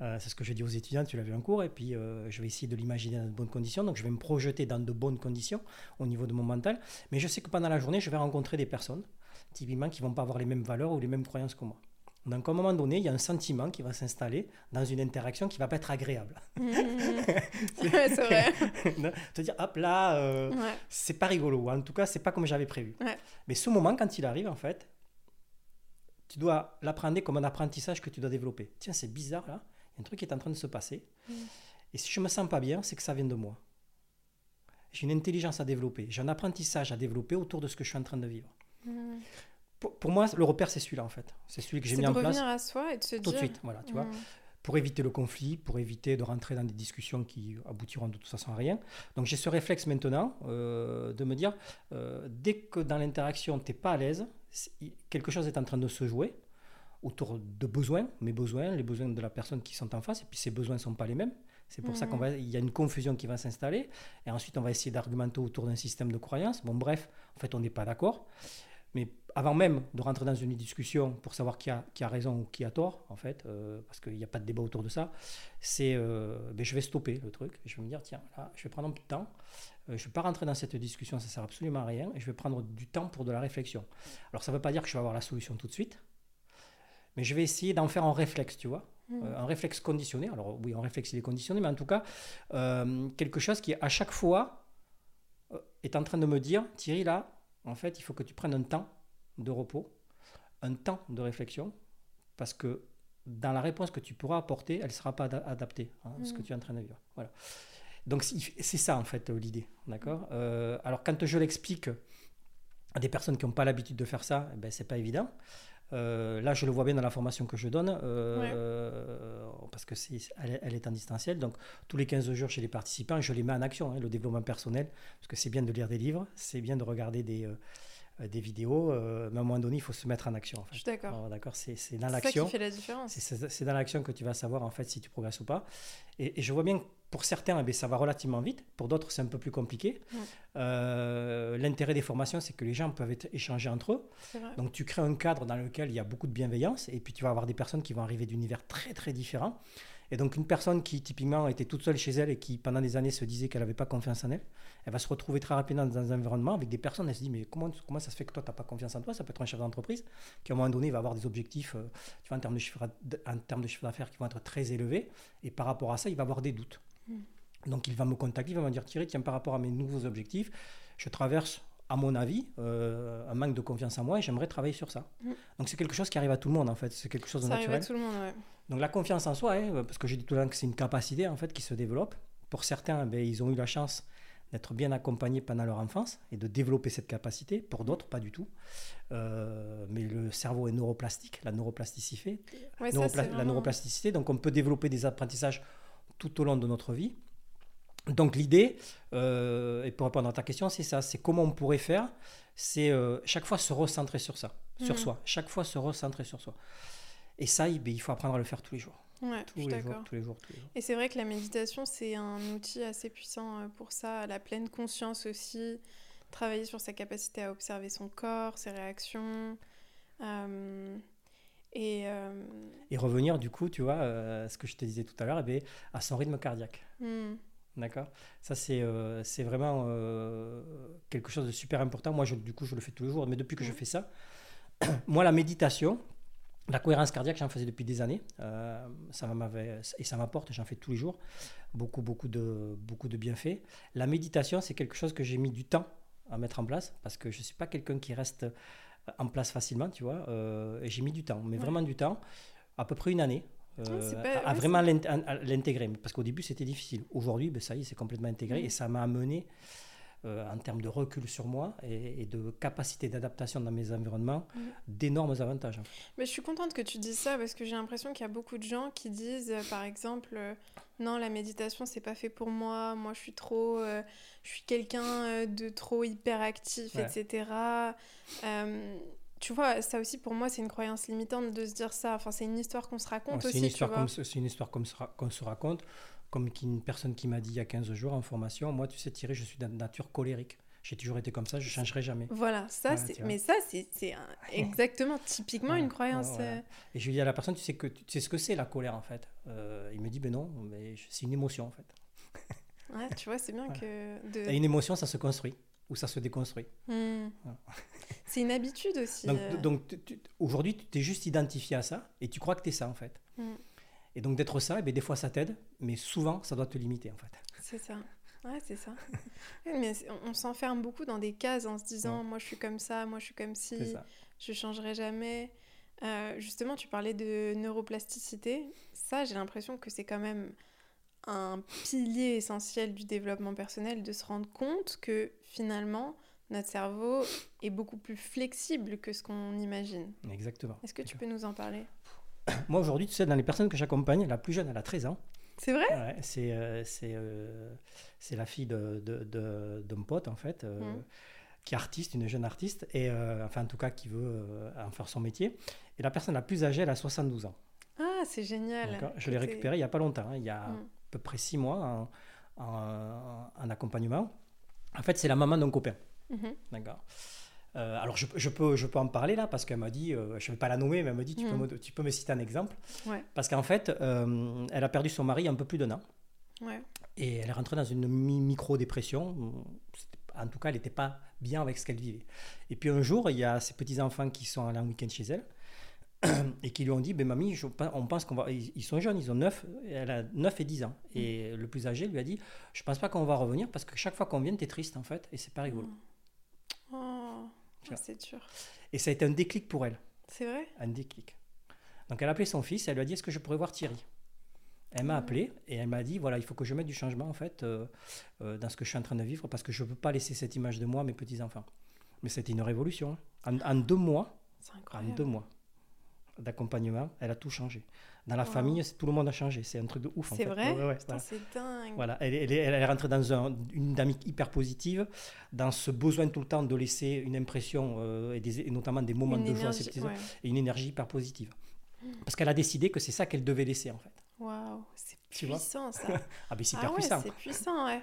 C'est ce que je dis aux étudiants, tu l'as vu en cours, et puis je vais essayer de l'imaginer dans de bonnes conditions. Donc je vais me projeter dans de bonnes conditions au niveau de mon mental. Mais je sais que pendant la journée, je vais rencontrer des personnes, typiquement, qui vont pas avoir les mêmes valeurs ou les mêmes croyances que moi. Donc, à un moment donné, il y a un sentiment qui va s'installer dans une interaction qui va pas être agréable. Mmh. c'est vrai. Te dire, hop là, euh, c'est pas rigolo. En tout cas, c'est pas comme j'avais prévu. Mais ce moment, quand il arrive, en fait, tu dois l'apprendre comme un apprentissage que tu dois développer. Tiens, c'est bizarre là, il y a un truc qui est en train de se passer. Mmh. Et si je me sens pas bien, c'est que ça vient de moi. J'ai une intelligence à développer, j'ai un apprentissage à développer autour de ce que je suis en train de vivre. Mmh pour, moi, le repère, c'est celui-là, en fait. C'est celui que j'ai mis en place. C'est de revenir à soi et de se dire... Tout de suite, voilà, tu vois. Hmm. Pour éviter le conflit, pour éviter de rentrer dans des discussions qui aboutiront de toute façon à rien. Donc j'ai ce réflexe maintenant euh, de me dire, euh, dès que dans l'interaction, tu n'es pas à l'aise, quelque chose est en train de se jouer autour de besoins, mes besoins, les besoins de la personne qui sont en face, et puis ces besoins ne sont pas les mêmes. C'est pour ça qu'il hmm. y a une confusion qui va s'installer. Et ensuite, on va essayer d'argumenter autour d'un système de croyances. Bon, bref, en fait, on n'est pas d'accord. Mais avant même de rentrer dans une discussion pour savoir qui a, qui a raison ou qui a tort, en fait, euh, parce qu'il n'y a pas de débat autour de ça, c'est euh, ben, je vais stopper le truc. Je vais me dire, tiens, là, je vais prendre un peu de temps. Euh, je ne vais pas rentrer dans cette discussion, ça ne sert absolument à rien. Et je vais prendre du temps pour de la réflexion. Alors, ça ne veut pas dire que je vais avoir la solution tout de suite, mais je vais essayer d'en faire un réflexe, tu vois. Mmh. un réflexe conditionné. Alors, oui, un réflexe, il est conditionné, mais en tout cas, quelque chose qui, à chaque fois, est en train de me dire, Thierry, là, en fait, il faut que tu prennes un temps de repos, un temps de réflexion, parce que dans la réponse que tu pourras apporter, elle ne sera pas adaptée à ce que mm. tu es en train de vivre. Voilà. Donc c'est ça en fait l'idée, d'accord? Euh, Alors quand je l'explique à des personnes qui n'ont pas l'habitude de faire ça, eh ben, c'est pas évident. Euh, là, je le vois bien dans la formation que je donne, euh, parce que c'est, elle, est en distanciel. Donc, tous les 15 jours chez les participants, je les mets en action, hein, le développement personnel, parce que c'est bien de lire des livres, c'est bien de regarder des, euh, des vidéos, mais à un moment donné, il faut se mettre en action. En fait. Je suis d'accord. d'accord, c'est, dans l'action. C'est ça qui fait la différence. C'est, dans l'action que tu vas savoir en fait si tu progresses ou pas. Et, et je vois bien pour certains, eh ça va relativement vite. Pour d'autres, c'est un peu plus compliqué. Euh, l'intérêt des formations, c'est que les gens peuvent être échangés entre eux. Donc, tu crées un cadre dans lequel il y a beaucoup de bienveillance. Et puis, tu vas avoir des personnes qui vont arriver d'univers très, très différents. Et donc, une personne qui, typiquement, était toute seule chez elle et qui, pendant des années, se disait qu'elle n'avait pas confiance en elle, elle va se retrouver très rapidement dans un environnement avec des personnes. Elle se dit Mais comment, comment ça se fait que toi, tu n'as pas confiance en toi? Ça peut être un chef d'entreprise qui, à un moment donné, va avoir des objectifs euh, tu vois, en termes de chiffre d'affaires qui vont être très élevés. Et par rapport à ça, il va avoir des doutes. Donc il va me contacter, il va me dire Thierry, tiens, par rapport à mes nouveaux objectifs, je traverse, à mon avis, euh, un manque de confiance en moi et j'aimerais travailler sur ça. Mm. Donc c'est quelque chose qui arrive à tout le monde en fait, c'est quelque chose de ça naturel. Arrive à tout le monde, ouais. Donc la confiance en soi, hein, parce que j'ai dit tout à l'heure que c'est une capacité en fait qui se développe. Pour certains, ben, ils ont eu la chance d'être bien accompagnés pendant leur enfance et de développer cette capacité. Pour d'autres, pas du tout. Euh, mais le cerveau est neuroplastique, la neuroplasticité. La neuroplasticité, donc on peut développer des apprentissages tout au long de notre vie. Donc l'idée, euh, et pour répondre à ta question, c'est ça, c'est comment on pourrait faire, c'est euh, chaque fois se recentrer sur ça, sur mm. soi, chaque fois se recentrer sur soi. Et ça, il, ben, il faut apprendre à le faire tous les jours. Ouais, tous, les jours, tous les jours, tous les jours. Et c'est vrai que la méditation, c'est un outil assez puissant euh, pour ça, la pleine conscience aussi, travailler sur sa capacité à observer son corps, ses réactions. Et, et, revenir du coup, tu vois, ce que je te disais tout à l'heure, eh à son rythme cardiaque. Mm. D'accord? Ça, c'est euh, c'est vraiment euh, quelque chose de super important. Moi, je, du coup, je le fais tous les jours, mais depuis que je fais ça, moi, la méditation, la cohérence cardiaque, j'en faisais depuis des années. Euh, ça et ça m'apporte, j'en fais tous les jours. Beaucoup, beaucoup de, beaucoup de bienfaits. La méditation, c'est quelque chose que j'ai mis du temps à mettre en place parce que je ne suis pas quelqu'un qui reste en place facilement, tu vois. et j'ai mis du temps, mais vraiment du temps, à peu près une année. Euh, à vraiment l'intégrer. Parce qu'au début, c'était difficile. Aujourd'hui, ben, ça y est, c'est complètement intégré. Mm. Et ça m'a amené, euh, en termes de recul sur moi et, de capacité d'adaptation dans mes environnements, mm. d'énormes avantages. Mais je suis contente que tu dises ça parce que j'ai l'impression qu'il y a beaucoup de gens qui disent, euh, par exemple, non, la méditation, c'est pas fait pour moi. Moi, je suis trop. je suis quelqu'un de trop hyperactif, etc tu vois, ça aussi pour moi c'est une croyance limitante de se dire ça. Enfin, c'est une histoire qu'on se raconte aussi. C'est une histoire comme c'est une histoire comme qu'on se raconte, comme une personne qui m'a dit il y a 15 jours en formation, moi tu sais Thierry, je suis de nature colérique. J'ai toujours été comme ça, je ne changerai jamais. Voilà, ça, c'est, mais ça, c'est, exactement, typiquement une croyance. Euh. Et je lui dis à la personne, tu sais, que, tu sais ce que c'est la colère en fait euh, Il me dit, ben non, mais c'est une émotion en fait. ouais, tu vois, c'est bien que. De... Et une émotion, ça se construit ou ça se déconstruit. Hmm. C'est une habitude aussi. Donc, euh. aujourd'hui, tu t'es juste identifié à ça et tu crois que tu es ça en fait. Hmm. Et donc d'être ça, et eh bien, des fois ça t'aide, mais souvent ça doit te limiter en fait. C'est ça. Ouais, c'est ça. mais on, s'enferme beaucoup dans des cases en se disant moi je suis comme ça, moi je suis comme ci, je changerai jamais. Euh, justement, tu parlais de neuroplasticité. Ça, j'ai l'impression que c'est quand même un pilier essentiel du développement personnel de se rendre compte que finalement, notre cerveau est beaucoup plus flexible que ce qu'on imagine. Exactement. Est-ce que tu peux nous en parler? Moi, aujourd'hui, tu sais, dans les personnes que j'accompagne, la plus jeune, elle a 13 ans. C'est vrai? Ouais, C'est euh, euh, c'est la fille d'un de, de, pote, en fait, euh, mmh. qui est artiste, une jeune artiste, et enfin, en tout cas, qui veut en faire son métier. Et la personne la plus âgée, elle a 72 ans. Ah, c'est génial. Je l'ai récupérée il n'y a pas longtemps, hein. il y a mmh. à peu près 6 mois en, en accompagnement. En fait, c'est la maman d'un copain. Mhm. D'accord. Euh, alors, je, je, peux, je peux en parler là parce qu'elle m'a dit, euh, je ne vais pas la nommer, mais elle m'a dit, tu, peux, mhm. me, tu peux me citer un exemple. Parce qu'en fait, euh, elle a perdu son mari un peu plus d'un an. Et elle est rentrée dans une micro-dépression. En tout cas, elle n'était pas bien avec ce qu'elle vivait. Et puis un jour, il y a ses petits-enfants qui sont allés en week-end chez elle et qui lui ont dit ben mamie on pense qu'on va ils sont jeunes ils ont 9 elle a 9 et 10 ans et le plus âgé lui a dit je pense pas qu'on va revenir parce que chaque fois qu'on vient tu es triste en fait et c'est pas rigolo oh, c'est dur. Et ça a été un déclic pour elle. C'est vrai? Un déclic. Donc elle a appelé son fils elle lui a dit est-ce que je pourrais voir Thierry? Elle m'a appelé et elle m'a dit voilà il faut que je mette du changement en fait euh, euh, dans ce que je suis en train de vivre parce que je ne peux pas laisser cette image de moi à mes petits enfants mais c'était une révolution. Hein. en, deux mois en deux mois d'accompagnement, elle a tout changé. Dans la famille, tout le monde a changé. C'est un truc de ouf. C'est vrai C'est dingue. Voilà, elle, elle, elle, est rentrée dans un, une dynamique hyper positive, dans ce besoin tout le temps de laisser une impression, euh, et, des, notamment des moments de joie, et une énergie hyper positive. Mm. Parce qu'elle a décidé que c'est ça qu'elle devait laisser, en fait. Waouh, c'est puissant ça. ah, mais c'est hyper ah puissant. C'est puissant, ouais.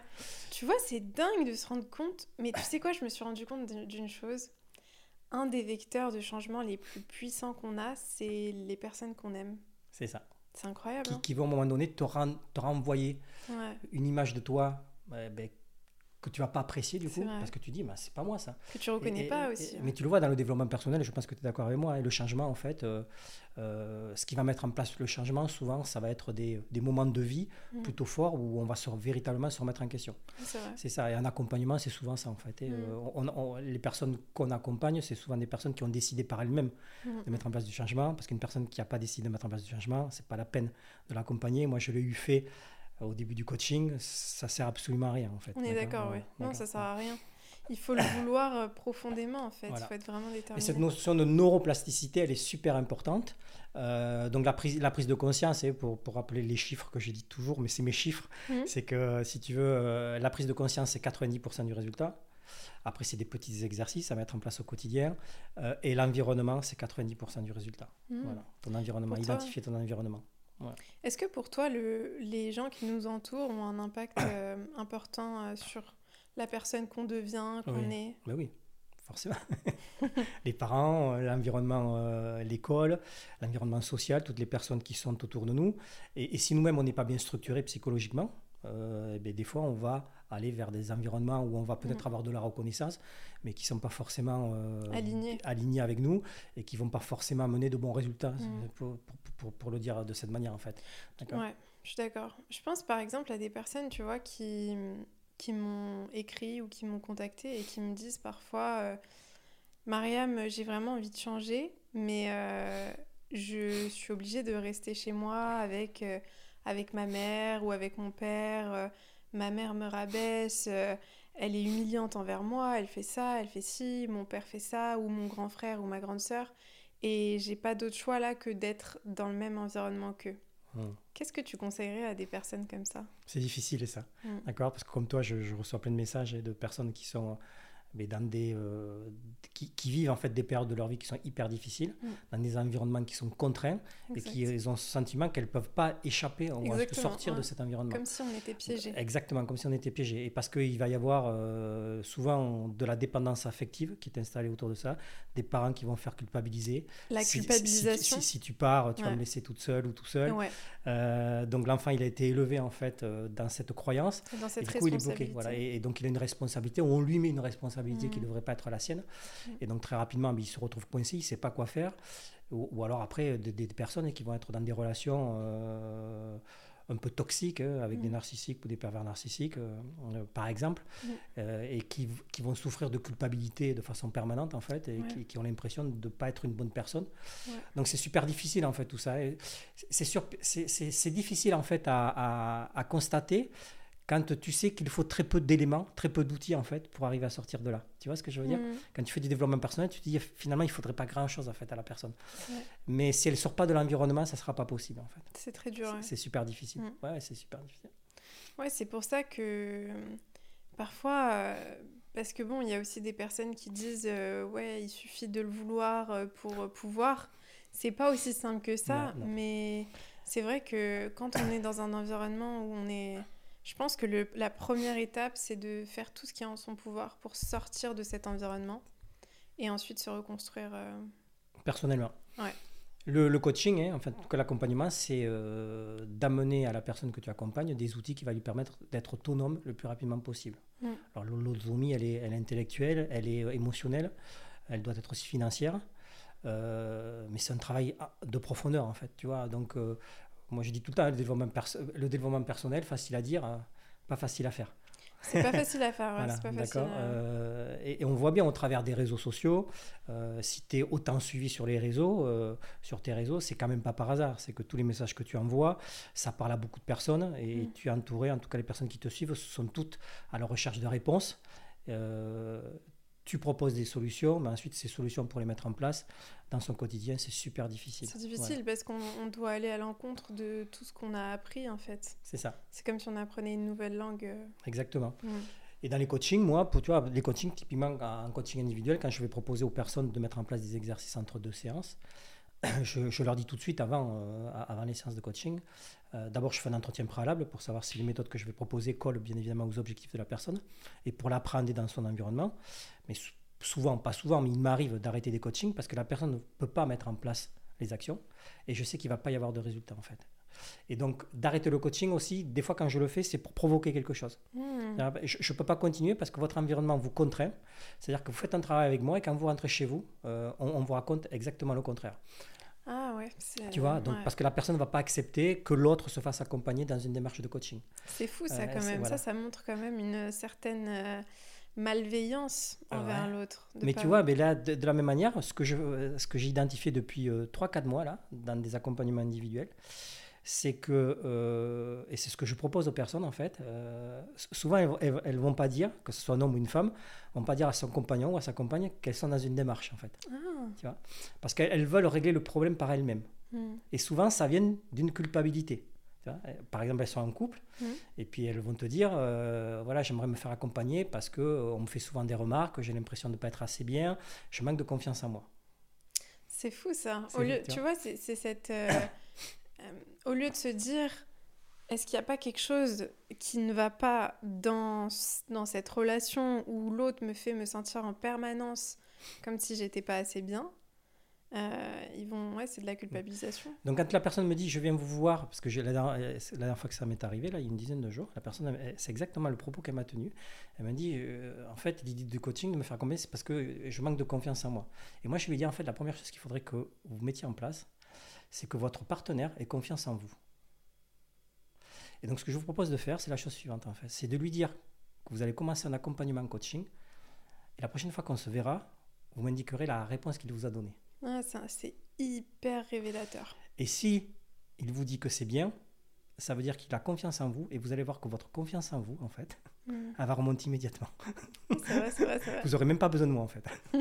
tu vois, c'est dingue de se rendre compte. Mais tu sais quoi, je me suis rendu compte d'une chose. Un des vecteurs de changement les plus puissants qu'on a, c'est les personnes qu'on aime. C'est ça. C'est incroyable. Qui, hein. qui vont à un moment donné te, te renvoyer une image de toi ben, que tu vas pas apprécier du coup, parce que tu dis, bah, c'est pas moi ça. Que tu reconnais pas aussi. Mais tu le vois dans le développement personnel, je pense que tu es d'accord avec moi, et le changement en fait, euh, euh, ce qui va mettre en place le changement, souvent, ça va être des, des moments de vie mm. plutôt forts où on va se, véritablement se remettre en question. C'est ça, et un accompagnement, c'est souvent ça en fait. Et, mm. euh, on, les personnes qu'on accompagne, c'est souvent des personnes qui ont décidé par elles-mêmes mm. de mettre en place du changement, parce qu'une personne qui n'a pas décidé de mettre en place du changement, c'est pas la peine de l'accompagner. Moi, je l'ai eu fait au début du coaching, ça sert absolument à rien en fait. On est d'accord, oui. Non, ça sert à rien. Il faut le vouloir euh, profondément en fait. Il faut être vraiment déterminé. Et cette notion de neuroplasticité, elle est super importante. Euh, donc la prise, la prise de conscience, et pour, pour rappeler les chiffres que j'ai dit toujours, mais c'est mes chiffres, mhm. c'est que si tu veux, euh, la prise de conscience, c'est 90% du résultat. Après, c'est des petits exercices à mettre en place au quotidien. et l'environnement, c'est 90% du résultat. Mhm. Voilà, ton environnement, identifier ton environnement. Est-ce que pour toi, le, les gens qui nous entourent ont un impact euh, important euh, sur la personne qu'on devient, qu'on est? Ben Oui, forcément. les parents, euh, l'environnement, l'école, l'environnement social, toutes les personnes qui sont autour de nous. Et, si nous-mêmes, on n'est pas bien structuré psychologiquement, eh ben, des fois, on va aller vers des environnements où on va peut-être mm. avoir de la reconnaissance, mais qui ne sont pas forcément alignés. alignés. avec nous et qui ne vont pas forcément mener de bons résultats, mm. pour, pour, pour, le dire de cette manière, en fait. Ouais, je suis d'accord. Je pense par exemple à des personnes, tu vois, qui, qui m'ont écrit ou qui m'ont contacté et qui me disent parfois euh, Mariam, j'ai vraiment envie de changer, mais euh, je suis obligée de rester chez moi avec, euh, avec ma mère ou avec mon père. Ma mère me rabaisse elle est humiliante envers moi, elle fait ça, elle fait ci, mon père fait ça, ou mon grand frère ou ma grande sœur. Et j'ai pas d'autre choix là que d'être dans le même environnement qu'eux. Hmm. Qu'est-ce que tu conseillerais à des personnes comme ça? C'est difficile ça, hmm. d'accord? Parce que comme toi, je, je, reçois plein de messages de personnes qui sont mais dans des, euh, qui, vivent en fait des périodes de leur vie qui sont hyper difficiles, mm. dans des environnements qui sont contraints et qui ont ce sentiment qu'elles ne peuvent pas échapper ou sortir de cet environnement. Comme si on était piégé. Exactement, comme si on était piégé. Et parce qu'il va y avoir euh, souvent de la dépendance affective qui est installée autour de ça, des parents qui vont faire culpabiliser. La culpabilisation. Si, tu pars, tu vas me laisser toute seule ou tout seul. Euh, donc l'enfant, il a été élevé en fait dans cette croyance. Dans cette et du coup, il est bloqué. Voilà. Et, et, donc il a une responsabilité, on lui met une responsabilité qui ne mm. devrait pas être la sienne. Mm. Et donc très rapidement, ben, il se retrouve coincé, il ne sait pas quoi faire. Ou, alors après, des, personnes qui vont être dans des relations euh, un peu toxiques, hein, avec des mm. narcissiques ou des pervers narcissiques, euh, par exemple, euh, et qui, qui, vont souffrir de culpabilité de façon permanente, en fait, et qui, ont l'impression de ne pas être une bonne personne. Donc c'est super difficile, en fait, tout ça. C'est difficile, en fait, à, à, à constater quand tu sais qu'il faut très peu d'éléments, très peu d'outils en fait pour arriver à sortir de là. Tu vois ce que je veux dire? Mm. Quand tu fais du développement personnel, tu te dis finalement il faudrait pas grand chose en fait à la personne. Mais si elle sort pas de l'environnement, ça sera pas possible en fait. C'est très dur. C'est super difficile. Mm. Ouais, c'est super difficile. Ouais, c'est pour ça que parfois, euh, parce que bon, il y a aussi des personnes qui disent euh, ouais, il suffit de le vouloir euh, pour pouvoir. C'est pas aussi simple que ça, mais c'est vrai que quand on est dans un environnement où on est je pense que le, la première étape, c'est de faire tout ce qui est en son pouvoir pour sortir de cet environnement et ensuite se reconstruire. Euh, Personnellement. Ouais. Le, le, coaching, hein, en fait, l'accompagnement, c'est euh, d'amener à la personne que tu accompagnes des outils qui vont lui permettre d'être autonome le plus rapidement possible. Mm. Alors l'autonomie, elle est, elle est intellectuelle, elle est émotionnelle, elle doit être aussi financière. Euh, mais c'est un travail ah, de profondeur en fait, tu vois. Donc moi, je dis tout le temps, le développement, le développement personnel, facile à dire, hein, pas facile à faire. C'est pas facile à faire, ouais, c'est pas facile. Euh, et, on voit bien au travers des réseaux sociaux, euh, si tu es autant suivi sur les réseaux, euh, sur tes réseaux, c'est quand même pas par hasard. C'est que tous les messages que tu envoies, ça parle à beaucoup de personnes et mm. tu es entouré, en tout cas les personnes qui te suivent, sont toutes à la recherche de réponses tu proposes des solutions, mais ensuite ces solutions pour les mettre en place dans son quotidien, c'est super difficile. C'est difficile parce qu'on doit aller à l'encontre de tout ce qu'on a appris en fait. C'est ça. C'est comme si on apprenait une nouvelle langue. euh. Exactement. Et dans les coachings, moi, pour, tu vois, les coachings, typiquement en coaching individuel, quand je vais proposer aux personnes de mettre en place des exercices entre deux séances, je, je leur dis tout de suite avant, euh, avant les séances de coaching, euh, d'abord je fais un entretien préalable pour savoir si les méthodes que je vais proposer collent bien évidemment aux objectifs de la personne et pour l'apprendre dans son environnement. Mais sou- souvent, pas souvent, mais il m'arrive d'arrêter des coachings parce que la personne ne peut pas mettre en place les actions et je sais qu'il ne va pas y avoir de résultat en fait. Et donc d'arrêter le coaching aussi, des fois quand je le fais, c'est pour provoquer quelque chose. Mm. Je ne peux pas continuer parce que votre environnement vous contraint. C'est-à-dire que vous faites un travail avec moi et quand vous rentrez chez vous, euh, on, on vous raconte exactement le contraire. Ah ouais. c'est- Tu vois, donc ouais. parce que la personne ne va pas accepter que l'autre se fasse accompagner dans une démarche de coaching. C'est fou ça Euh, quand même. voilà. Ça, ça montre quand même une certaine euh, malveillance Ah envers ouais. l'autre. Mais tu vois, mais là, de, de la même manière, ce que je, euh, ce que j'ai identifié depuis 3-4 mois là, dans des accompagnements individuels, c'est que, euh, et c'est ce que je propose aux personnes en fait, euh, souvent elles, ne vont pas dire, que ce soit un homme ou une femme, vont pas dire à son compagnon ou à sa compagne qu'elles sont dans une démarche en fait. Ah. Tu vois? Parce qu'elles elles veulent régler le problème par elles-mêmes. Mm. Et souvent, ça vient d'une culpabilité. Tu vois? Par exemple, elles sont en couple Mhm. et puis elles vont te dire euh, voilà, j'aimerais me faire accompagner parce que euh, on me fait souvent des remarques, j'ai l'impression de ne pas être assez bien, je manque de confiance en moi. C'est fou ça. Au lieu, tu vois, c'est cette. euh, euh, au lieu de se dire, est-ce qu'il n'y a pas quelque chose qui ne va pas dans, dans cette relation où l'autre me fait me sentir en permanence comme si j'étais pas assez bien euh, ils vont, ouais, c'est de la culpabilisation. Donc quand la personne me dit je viens vous voir, parce que j'ai- la, dernière- fois que ça m'est arrivé, là, il y a une dizaine de jours, la personne, c'est exactement le propos qu'elle m'a tenu. Elle m'a dit, euh, en fait, l'idée du coaching, de me faire accompagner, c'est parce que je manque de confiance en moi. Et moi, je lui ai dit, en fait, la première chose qu'il faudrait que vous mettiez en place, c'est que votre partenaire ait confiance en vous. Et donc ce que je vous propose de faire, c'est la chose suivante, en fait. C'est de lui dire que vous allez commencer un accompagnement coaching, et la prochaine fois qu'on se verra, vous m'indiquerez la réponse qu'il vous a donnée. Ah, ça, c'est hyper révélateur. Et si il vous dit que c'est bien, ça veut dire qu'il a confiance en vous et vous allez voir que votre confiance en vous, en fait, Elle va remonter immédiatement. Vrai, vrai, vrai. Vous n'aurez même pas besoin de moi, en fait. tu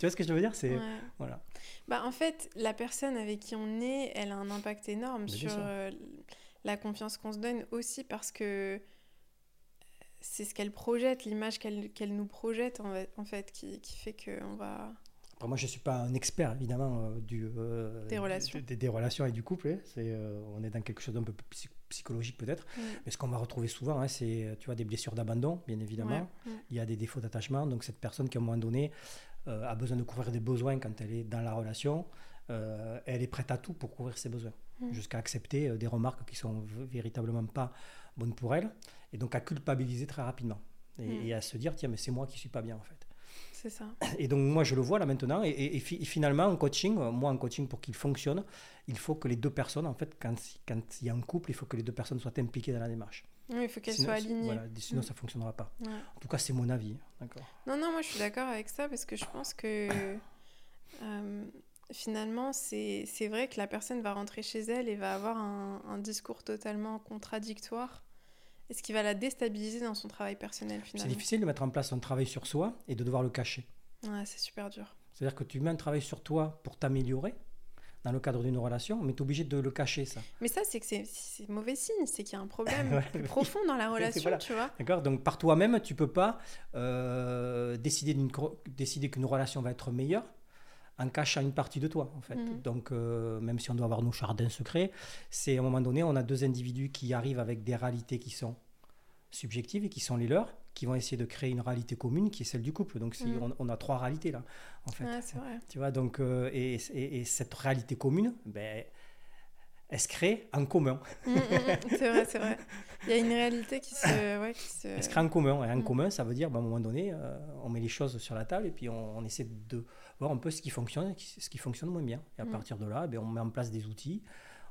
vois ce que je veux dire? C'est Ouais. voilà. Bah, en fait, la personne avec qui on est, elle a un impact énorme Mais bien sur euh, la confiance qu'on se donne aussi parce que c'est ce qu'elle projette, l'image qu'elle qu'elle nous projette en, fait, qui, qui fait qu'on va... Après, moi, je ne suis pas un expert, évidemment, euh, du, euh, Des relations. Des, des relations et du couple. hein. C'est, euh, on est dans quelque chose d'un peu plus psychologique, peut-être. Mm. Mais ce qu'on va retrouver souvent, hein, c'est tu vois, des blessures d'abandon, bien évidemment. Ouais. Mm. Il y a des défauts d'attachement. Donc, cette personne qui, à un moment donné, euh, a besoin de couvrir des besoins quand elle est dans la relation, euh, elle est prête à tout pour couvrir ses besoins. Mm. Jusqu'à accepter euh, des remarques qui sont véritablement pas bonnes pour elle. Et donc, à culpabiliser très rapidement. Et, Mm. et à se dire, tiens, mais c'est moi qui suis pas bien, en fait. C'est ça. Et donc moi je le vois là maintenant et, et- et fi- finalement en coaching, euh, moi en coaching pour qu'il fonctionne, il faut que les deux personnes en fait quand, quand il y a un couple, il faut que les deux personnes soient impliquées dans la démarche. Oui, il faut qu'elle Sinon, soit c'est- alignée. Voilà, sinon Mm. ça fonctionnera pas. Ouais. En tout cas c'est mon avis, hein, d'accord. Non, non, moi je suis d'accord avec ça parce que je pense que euh, finalement, c'est c'est vrai que la personne va rentrer chez elle et va avoir un, un discours totalement contradictoire. Et ce qui va la déstabiliser dans son travail personnel C'est finalement. difficile de mettre en place un travail sur soi et de devoir le cacher. Ouais, c'est super dur. C'est-à-dire que tu mets un travail sur toi pour t'améliorer dans le cadre d'une relation, mais tu es obligé de le cacher ça. Mais ça, c'est que c'est- c'est mauvais signe, c'est qu'il y a un problème Ouais, plus oui. profond dans la relation, voilà. tu vois. D'accord Donc par toi-même, tu peux pas euh, décider, d'une cro- décider qu'une relation va être meilleure en cachant une partie de toi, en fait. Mhm. Donc euh, même si on doit avoir nos jardins secrets, c'est à un moment donné, on a deux individus qui arrivent avec des réalités qui sont subjectives et qui sont les leurs, qui vont essayer de créer une réalité commune qui est celle du couple. Donc Mhm. on, on a trois réalités là, en fait. Ouais, c'est vrai. Tu vois, donc, euh, et, et- et cette réalité commune, ben, elle se crée en commun. Mm, mm, mm, c'est vrai, c'est vrai. Il y a une réalité qui se. Ouais, qui se... Elle se crée en commun. Et en Mm. commun, ça veut dire, ben, à un moment donné, euh, on met les choses sur la table et puis on, on essaie de voir un peu ce qui fonctionne et ce qui fonctionne moins bien. Et à Mm. partir de là, ben, on met en place des outils,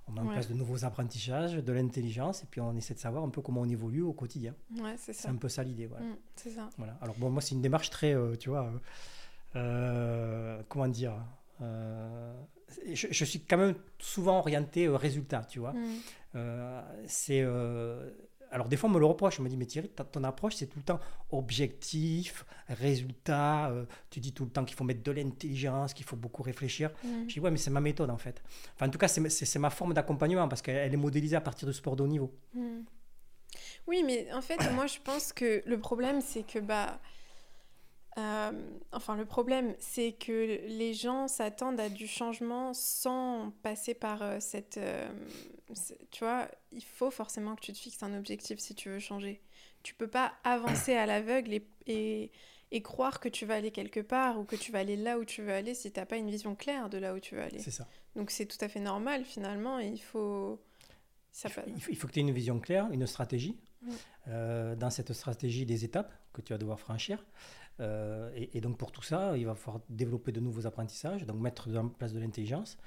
on met en place de nouveaux apprentissages, de l'intelligence, et puis on essaie de savoir un peu comment on évolue au quotidien. Ouais, c'est un peu ça l'idée. Voilà. Mm, c'est ça. Voilà. Alors bon, moi, c'est une démarche très, euh, tu vois, euh, euh, comment dire, euh, je, je suis quand même souvent orienté résultat, tu vois. Mm. C'est alors des fois on me le reproche, on me dit mais Thierry, ton approche c'est tout le temps objectif, résultat, euh, tu dis tout le temps qu'il faut mettre de l'intelligence, qu'il faut beaucoup réfléchir. Je dis ouais mais c'est ma méthode en fait. Enfin en tout cas c'est ma forme d'accompagnement parce qu'elle est modélisée à partir du sport de haut niveau. Oui mais en fait moi je pense que le problème c'est que bah euh, enfin, le problème, c'est que les gens s'attendent à du changement sans passer par euh, cette... Euh, tu vois, il faut forcément que tu te fixes un objectif si tu veux changer. Tu peux pas avancer à l'aveugle et, et, et, croire que tu vas aller quelque part ou que tu vas aller là où tu veux aller si tu n'as pas une vision claire de là où tu veux aller. C'est ça. Donc c'est tout à fait normal finalement et il faut... Ça il, faut, il faut que tu aies une vision claire, une stratégie. Mm. dans cette stratégie, des étapes que tu vas devoir franchir. Euh, et, donc pour tout ça, il va falloir développer de nouveaux apprentissages, donc mettre en place de l'intelligence,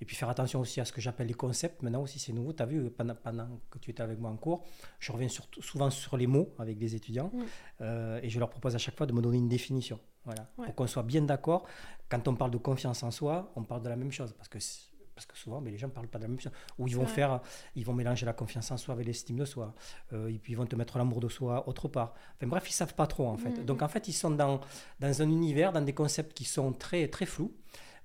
et puis faire attention aussi à ce que j'appelle les concepts. Maintenant aussi c'est nouveau, tu as vu, pendant, pendant, que tu étais avec moi en cours, je reviens souvent sur les mots avec les étudiants, mm. euh, et je leur propose à chaque fois de me donner une définition, voilà, pour qu'on soit bien d'accord. Quand on parle de confiance en soi, on parle de la même chose, parce que parce que souvent mais les gens ne parlent pas de la même chose. Ou ils vont faire, ils vont mélanger la confiance en soi avec l'estime de soi. Euh, et puis ils vont te mettre l'amour de soi autre part. Enfin bref, ils savent pas trop en fait. Mm-hmm. Donc en fait, ils sont dans, dans un univers, dans des concepts qui sont très, très flous.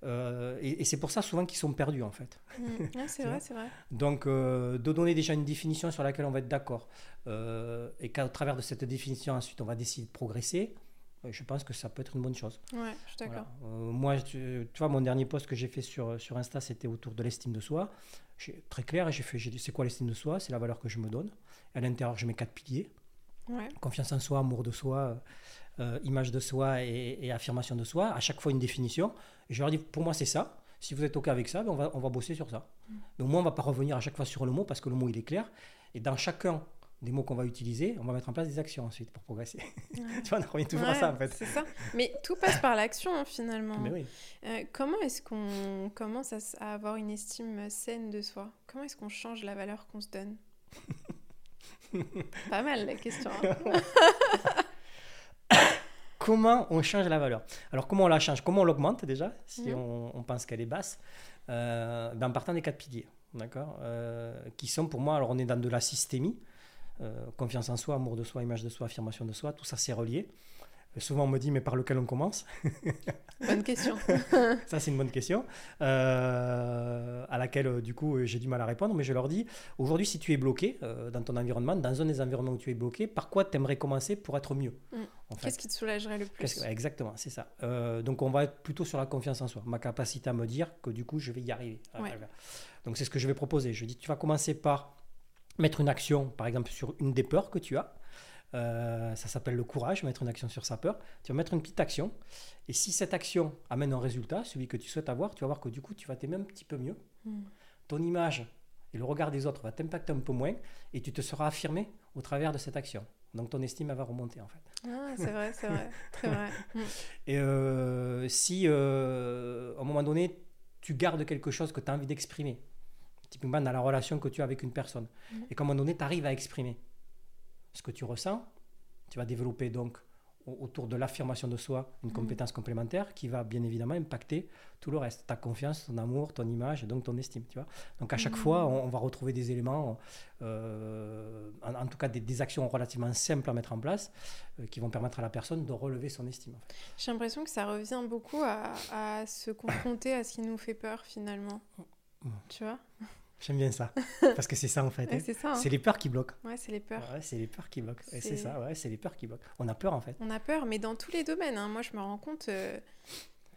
Euh, et, c'est pour ça souvent qu'ils sont perdus en fait. Mm. c'est vrai, c'est vrai. Donc euh, de donner déjà une définition sur laquelle on va être d'accord et qu'à travers de cette définition ensuite on va décider de progresser je pense que ça peut être une bonne chose. Ouais, je suis d'accord. Euh, moi, tu, vois, mon dernier post que j'ai fait sur, sur Insta, c'était autour de l'estime de soi. Très clair, j'ai fait, j'ai dit, c'est quoi l'estime de soi? C'est la valeur que je me donne. à l'intérieur, je mets quatre piliers. Confiance en soi, amour de soi, euh, image de soi et, affirmation de soi. À chaque fois, une définition. Et je leur dis, pour moi, c'est ça. Si vous êtes OK avec ça, ben, on, va, on va bosser sur ça. Mm. Donc moi, on ne va pas revenir à chaque fois sur le mot parce que le mot, il est clair. Et dans chacun des mots qu'on va utiliser, on va mettre en place des actions ensuite pour progresser. tu vois, on revient toujours à ça en fait. C'est ça. Mais tout passe par l'action hein, finalement. Mais oui. Euh, comment est-ce qu'on commence à, avoir une estime saine de soi? Comment est-ce qu'on change la valeur qu'on se donne? Pas mal la question. Hein. comment on change la valeur? Alors comment on la change? Comment on l'augmente déjà si mhm. on, pense qu'elle est basse? Euh, En partant des quatre piliers. D'accord? Euh, Qui sont pour moi, alors on est dans de la systémie. Euh, confiance en soi, amour de soi, image de soi, affirmation de soi, tout ça c'est relié. Euh, souvent on me dit mais par lequel on commence Bonne question. ça c'est une bonne question euh, à laquelle du coup j'ai du mal à répondre mais je leur dis aujourd'hui si tu es bloqué dans ton environnement, dans un des environnements où tu es bloqué, par quoi tu aimerais commencer pour être mieux mm. Qu'est-ce qui te soulagerait le plus? Exactement, c'est ça. donc on va être plutôt sur la confiance en soi, ma capacité à me dire que du coup je vais y arriver. Donc c'est ce que je vais proposer. Je dis tu vas commencer par mettre une action, par exemple, sur une des peurs que tu as. Euh, ça s'appelle le courage, mettre une action sur sa peur. Tu vas mettre une petite action. Et si cette action amène un résultat, celui que tu souhaites avoir, tu vas voir que du coup, tu vas t'aimer un petit peu mieux. Hmm. Ton image et le regard des autres va t'impacter un peu moins et tu te seras affirmé au travers de cette action. Donc ton estime va remonter en fait. Ah, c'est vrai, c'est vrai, très vrai. Hmm. Et euh, si euh, à un moment donné, tu gardes quelque chose que tu as envie d'exprimer, typiquement dans la relation que tu as avec une personne. Mhm. Et qu'à un moment donné, tu arrives à exprimer ce que tu ressens. Tu vas développer donc autour de l'affirmation de soi une mhm. compétence complémentaire qui va bien évidemment impacter tout le reste, ta confiance, ton amour, ton image et donc ton estime. Tu vois donc à chaque mhm. fois, on, va retrouver des éléments, euh, en, tout cas des, actions relativement simples à mettre en place euh, qui vont permettre à la personne de relever son estime. J'ai l'impression que ça revient beaucoup à, à se confronter à ce qui nous fait peur finalement. Tu vois? J'aime bien ça. Parce que c'est ça en fait. Hein. Hein. c'est les peurs qui bloquent. Ouais, c'est les peurs. Ouais, c'est les peurs qui bloquent. C'est ça, ouais, c'est les peurs qui bloquent. On a peur en fait. On a peur, mais dans tous les domaines. Hein. Moi, je me rends compte, euh,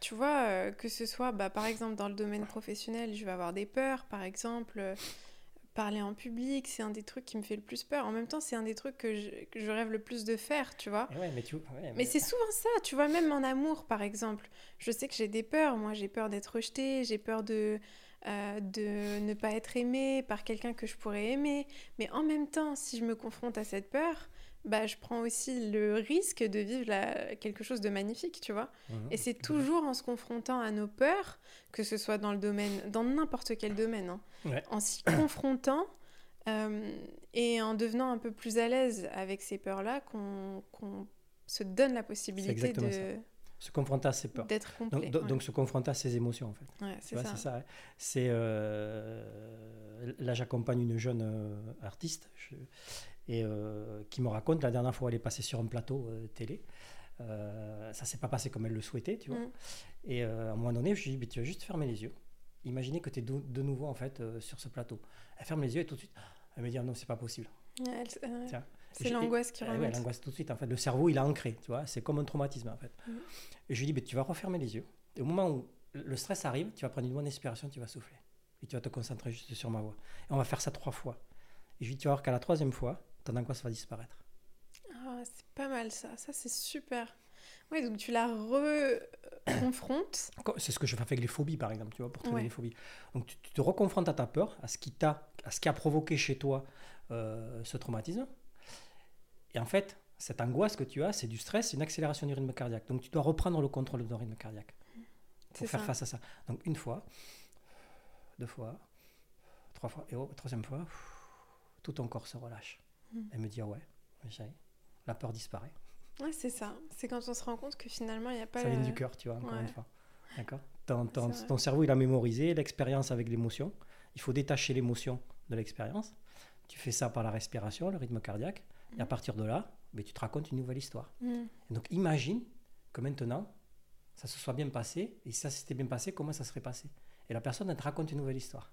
tu vois, euh, que ce soit, bah, par exemple, dans le domaine professionnel, je vais avoir des peurs. Par exemple, euh, parler en public, c'est un des trucs qui me fait le plus peur. En même temps, c'est un des trucs que je, que je, rêve le plus de faire, tu vois. Ouais, mais, tu... mais... c'est souvent ça, tu vois, même en amour, par exemple. Je sais que j'ai des peurs. Moi, j'ai peur d'être rejetée, j'ai peur de euh, de ne pas être aimé par quelqu'un que je pourrais aimer. Mais en même temps, si je me confronte à cette peur, bah, je prends aussi le risque de vivre quelque chose de magnifique, tu vois. Mmh. Et c'est toujours en se confrontant à nos peurs, que ce soit dans le domaine, dans n'importe quel domaine, hein, en s'y confrontant euh, et en devenant un peu plus à l'aise avec ces peurs-là, qu'on se donne la possibilité de, se confronter à ses peurs. D'être complet. Donc, se confronter à ses émotions, en fait. Ouais, c'est ça. ça c'est, euh, là, j'accompagne une jeune euh, artiste. et qui me raconte la dernière fois elle est passée sur un plateau télé. Euh, ça s'est pas passé comme elle le souhaitait, tu vois. Mm. Et à un moment donné, je lui dis, tu vas juste fermer les yeux. Imaginez que tu es de, nouveau en fait sur ce plateau. Elle ferme les yeux et tout de suite, elle me dit, ah non, c'est pas possible. C'est l'angoisse qui remonte. l'angoisse tout de suite. En fait, le cerveau, il a ancré, tu vois. C'est comme un traumatisme, en fait. Mm. Et je lui dis, mais tu vas refermer les yeux. Et au moment où le stress arrive, tu vas prendre une bonne inspiration, tu vas souffler. Et tu vas te concentrer juste sur ma voix. Et on va faire ça trois fois. Et je lui dis, tu vas voir qu'à la troisième fois, ton angoisse va disparaître. Ah, c'est pas mal ça. Ça, c'est super. Oui, donc tu la reconfrontes. C'est ce que je fais avec les phobies, par exemple, tu vois, pour trouver les phobies. Donc tu, te reconfrontes à ta peur, à ce qui, t'a, à ce qui a provoqué chez toi euh, ce traumatisme. Et en fait, cette angoisse que tu as, c'est du stress, c'est une accélération du rythme cardiaque. Donc tu dois reprendre le contrôle de ton rythme cardiaque pour faire face à ça. Donc une fois, deux fois, trois fois, et oh, troisième fois, tout ton corps se relâche. Hmm. Elle me dit, ah ouais, la peur disparaît. Ouais, c'est ça. C'est quand on se rend compte que finalement, il n'y a pas... Ça vient du cœur, tu vois, encore une fois. D'accord? Ton, ton, cerveau, il a mémorisé l'expérience avec l'émotion. Il faut détacher l'émotion de l'expérience. Tu fais ça par la respiration, le rythme cardiaque. Et à partir de là, mais tu te racontes une nouvelle histoire. Mm. donc imagine que maintenant, ça se soit bien passé. Et si ça s'était bien passé, comment ça serait passé? Et la personne, elle te raconte une nouvelle histoire.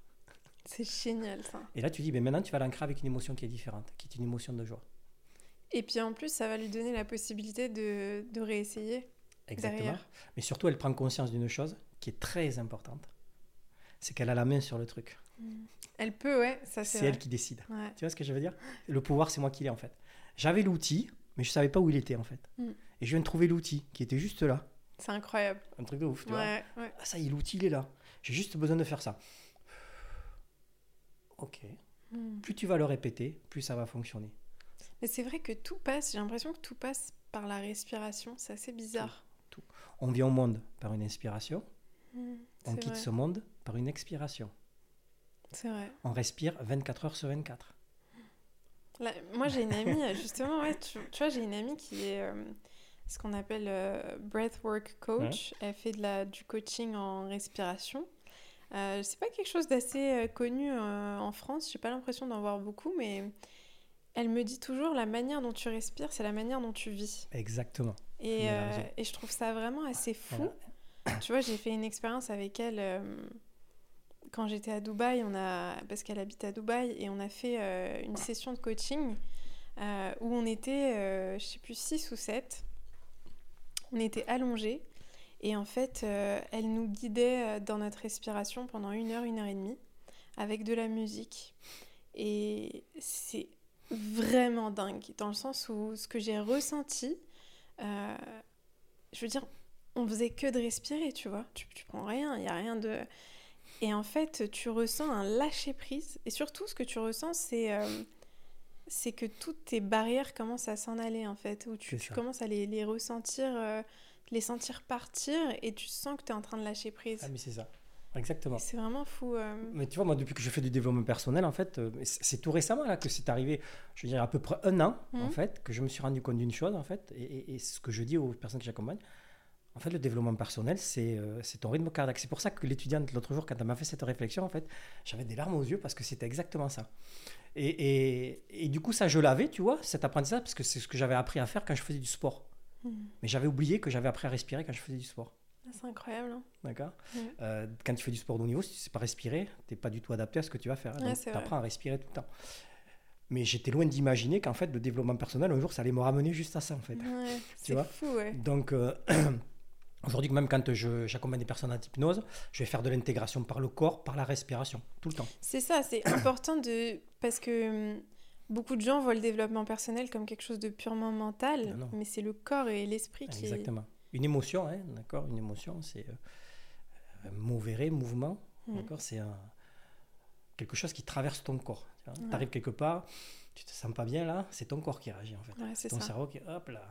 C'est génial ça. Et là, tu dis, mais maintenant, tu vas l'ancrer avec une émotion qui est différente, qui est une émotion de joie. Et puis en plus, ça va lui donner la possibilité de, de réessayer. Exactement. Mais surtout, elle prend conscience d'une chose qui est très importante c'est qu'elle a la main sur le truc. Mm. Elle peut, ouais, ça c'est elle qui décide. Tu vois ce que je veux dire? Le pouvoir, c'est moi qui l'ai en fait. J'avais l'outil, mais je savais pas où il était en fait. Mm. Et je viens de trouver l'outil qui était juste là. C'est incroyable. Un truc de ouf, tu vois. Ah, ça y est, l'outil, il est là. J'ai juste besoin de faire ça. Ok. Mm. Plus tu vas le répéter, plus ça va fonctionner. Mais c'est vrai que tout passe, j'ai l'impression que tout passe par la respiration. C'est assez bizarre. Tout, On vient au monde par une inspiration. on quitte ce monde par une expiration. C'est vrai. On respire 24 heures sur 24. Moi, j'ai une amie, justement, ouais, tu, vois, j'ai une amie qui est euh, ce qu'on appelle euh, breathwork coach. Elle fait de la, du coaching en respiration. Euh, c'est pas quelque chose d'assez euh, connu en France, j'ai pas l'impression d'en voir beaucoup, mais elle me dit toujours la manière dont tu respires, c'est la manière dont tu vis. Exactement. Et, et je trouve ça vraiment assez fou. Tu vois, j'ai fait une expérience avec elle quand j'étais à Dubaï, on a, parce qu'elle habite à Dubaï, et on a fait euh, une session de coaching euh, où on était, euh, je sais plus, 6 ou 7. On était allongés. Et en fait, elle nous guidait dans notre respiration pendant une heure, une heure et demie, avec de la musique. Et c'est vraiment dingue, dans le sens où ce que j'ai ressenti, je veux dire, on faisait que de respirer, tu vois. Tu, tu prends rien, il n'y a rien de et en fait, tu ressens un lâcher-prise. Et surtout, ce que tu ressens, c'est euh, c'est que toutes tes barrières commencent à s'en aller, en fait. Où tu, commences à les, les ressentir, euh, les sentir partir, et tu sens que tu es en train de lâcher prise. Ah, mais c'est ça. Exactement. C'est vraiment fou. Euh. Mais tu vois, moi, depuis que je fais du développement personnel, en fait, c'est tout récemment là que c'est arrivé. Je veux dire, à peu près un an, en mmh. fait, que je me suis rendu compte d'une chose, en fait, et, et ce que je dis aux personnes que j'accompagne, en fait, le développement personnel, euh, c'est ton rythme cardiaque. C'est pour ça que l'étudiante, l'autre jour, quand elle m'a fait cette réflexion, en fait, j'avais des larmes aux yeux parce que c'était exactement ça. Et, et, du coup, ça, je l'avais, tu vois, cet apprentissage, parce que c'est ce que j'avais appris à faire quand je faisais du sport. Hmm. Mais j'avais oublié que j'avais appris à respirer quand je faisais du sport. Ah, c'est incroyable. Hein. D'accord? Euh, Quand tu fais du sport de haut niveau, si tu ne sais pas respirer, tu n'es pas du tout adapté à ce que tu vas faire. tu apprends à respirer tout le temps. Mais j'étais loin d'imaginer qu'en fait, le développement personnel, un jour, ça allait me ramener juste à ça, en fait. c'est fou, ouais. Donc, euh, Aujourd'hui, même quand j'accompagne des personnes en hypnose, je vais faire de l'intégration par le corps, par la respiration, tout le temps. C'est ça, c'est important de... Parce que hum, beaucoup de gens voient le développement personnel comme quelque chose de purement mental, ah mais c'est le corps et l'esprit qui... Exactement. Une émotion, hein, d'accord Une émotion, c'est euh, mouvere, mouvement, mmh. d'accord C'est quelque chose qui traverse ton corps. Tu arrives quelque part, tu te sens pas bien là, c'est ton corps qui réagit en fait. Ouais, ton cerveau qui, hop là,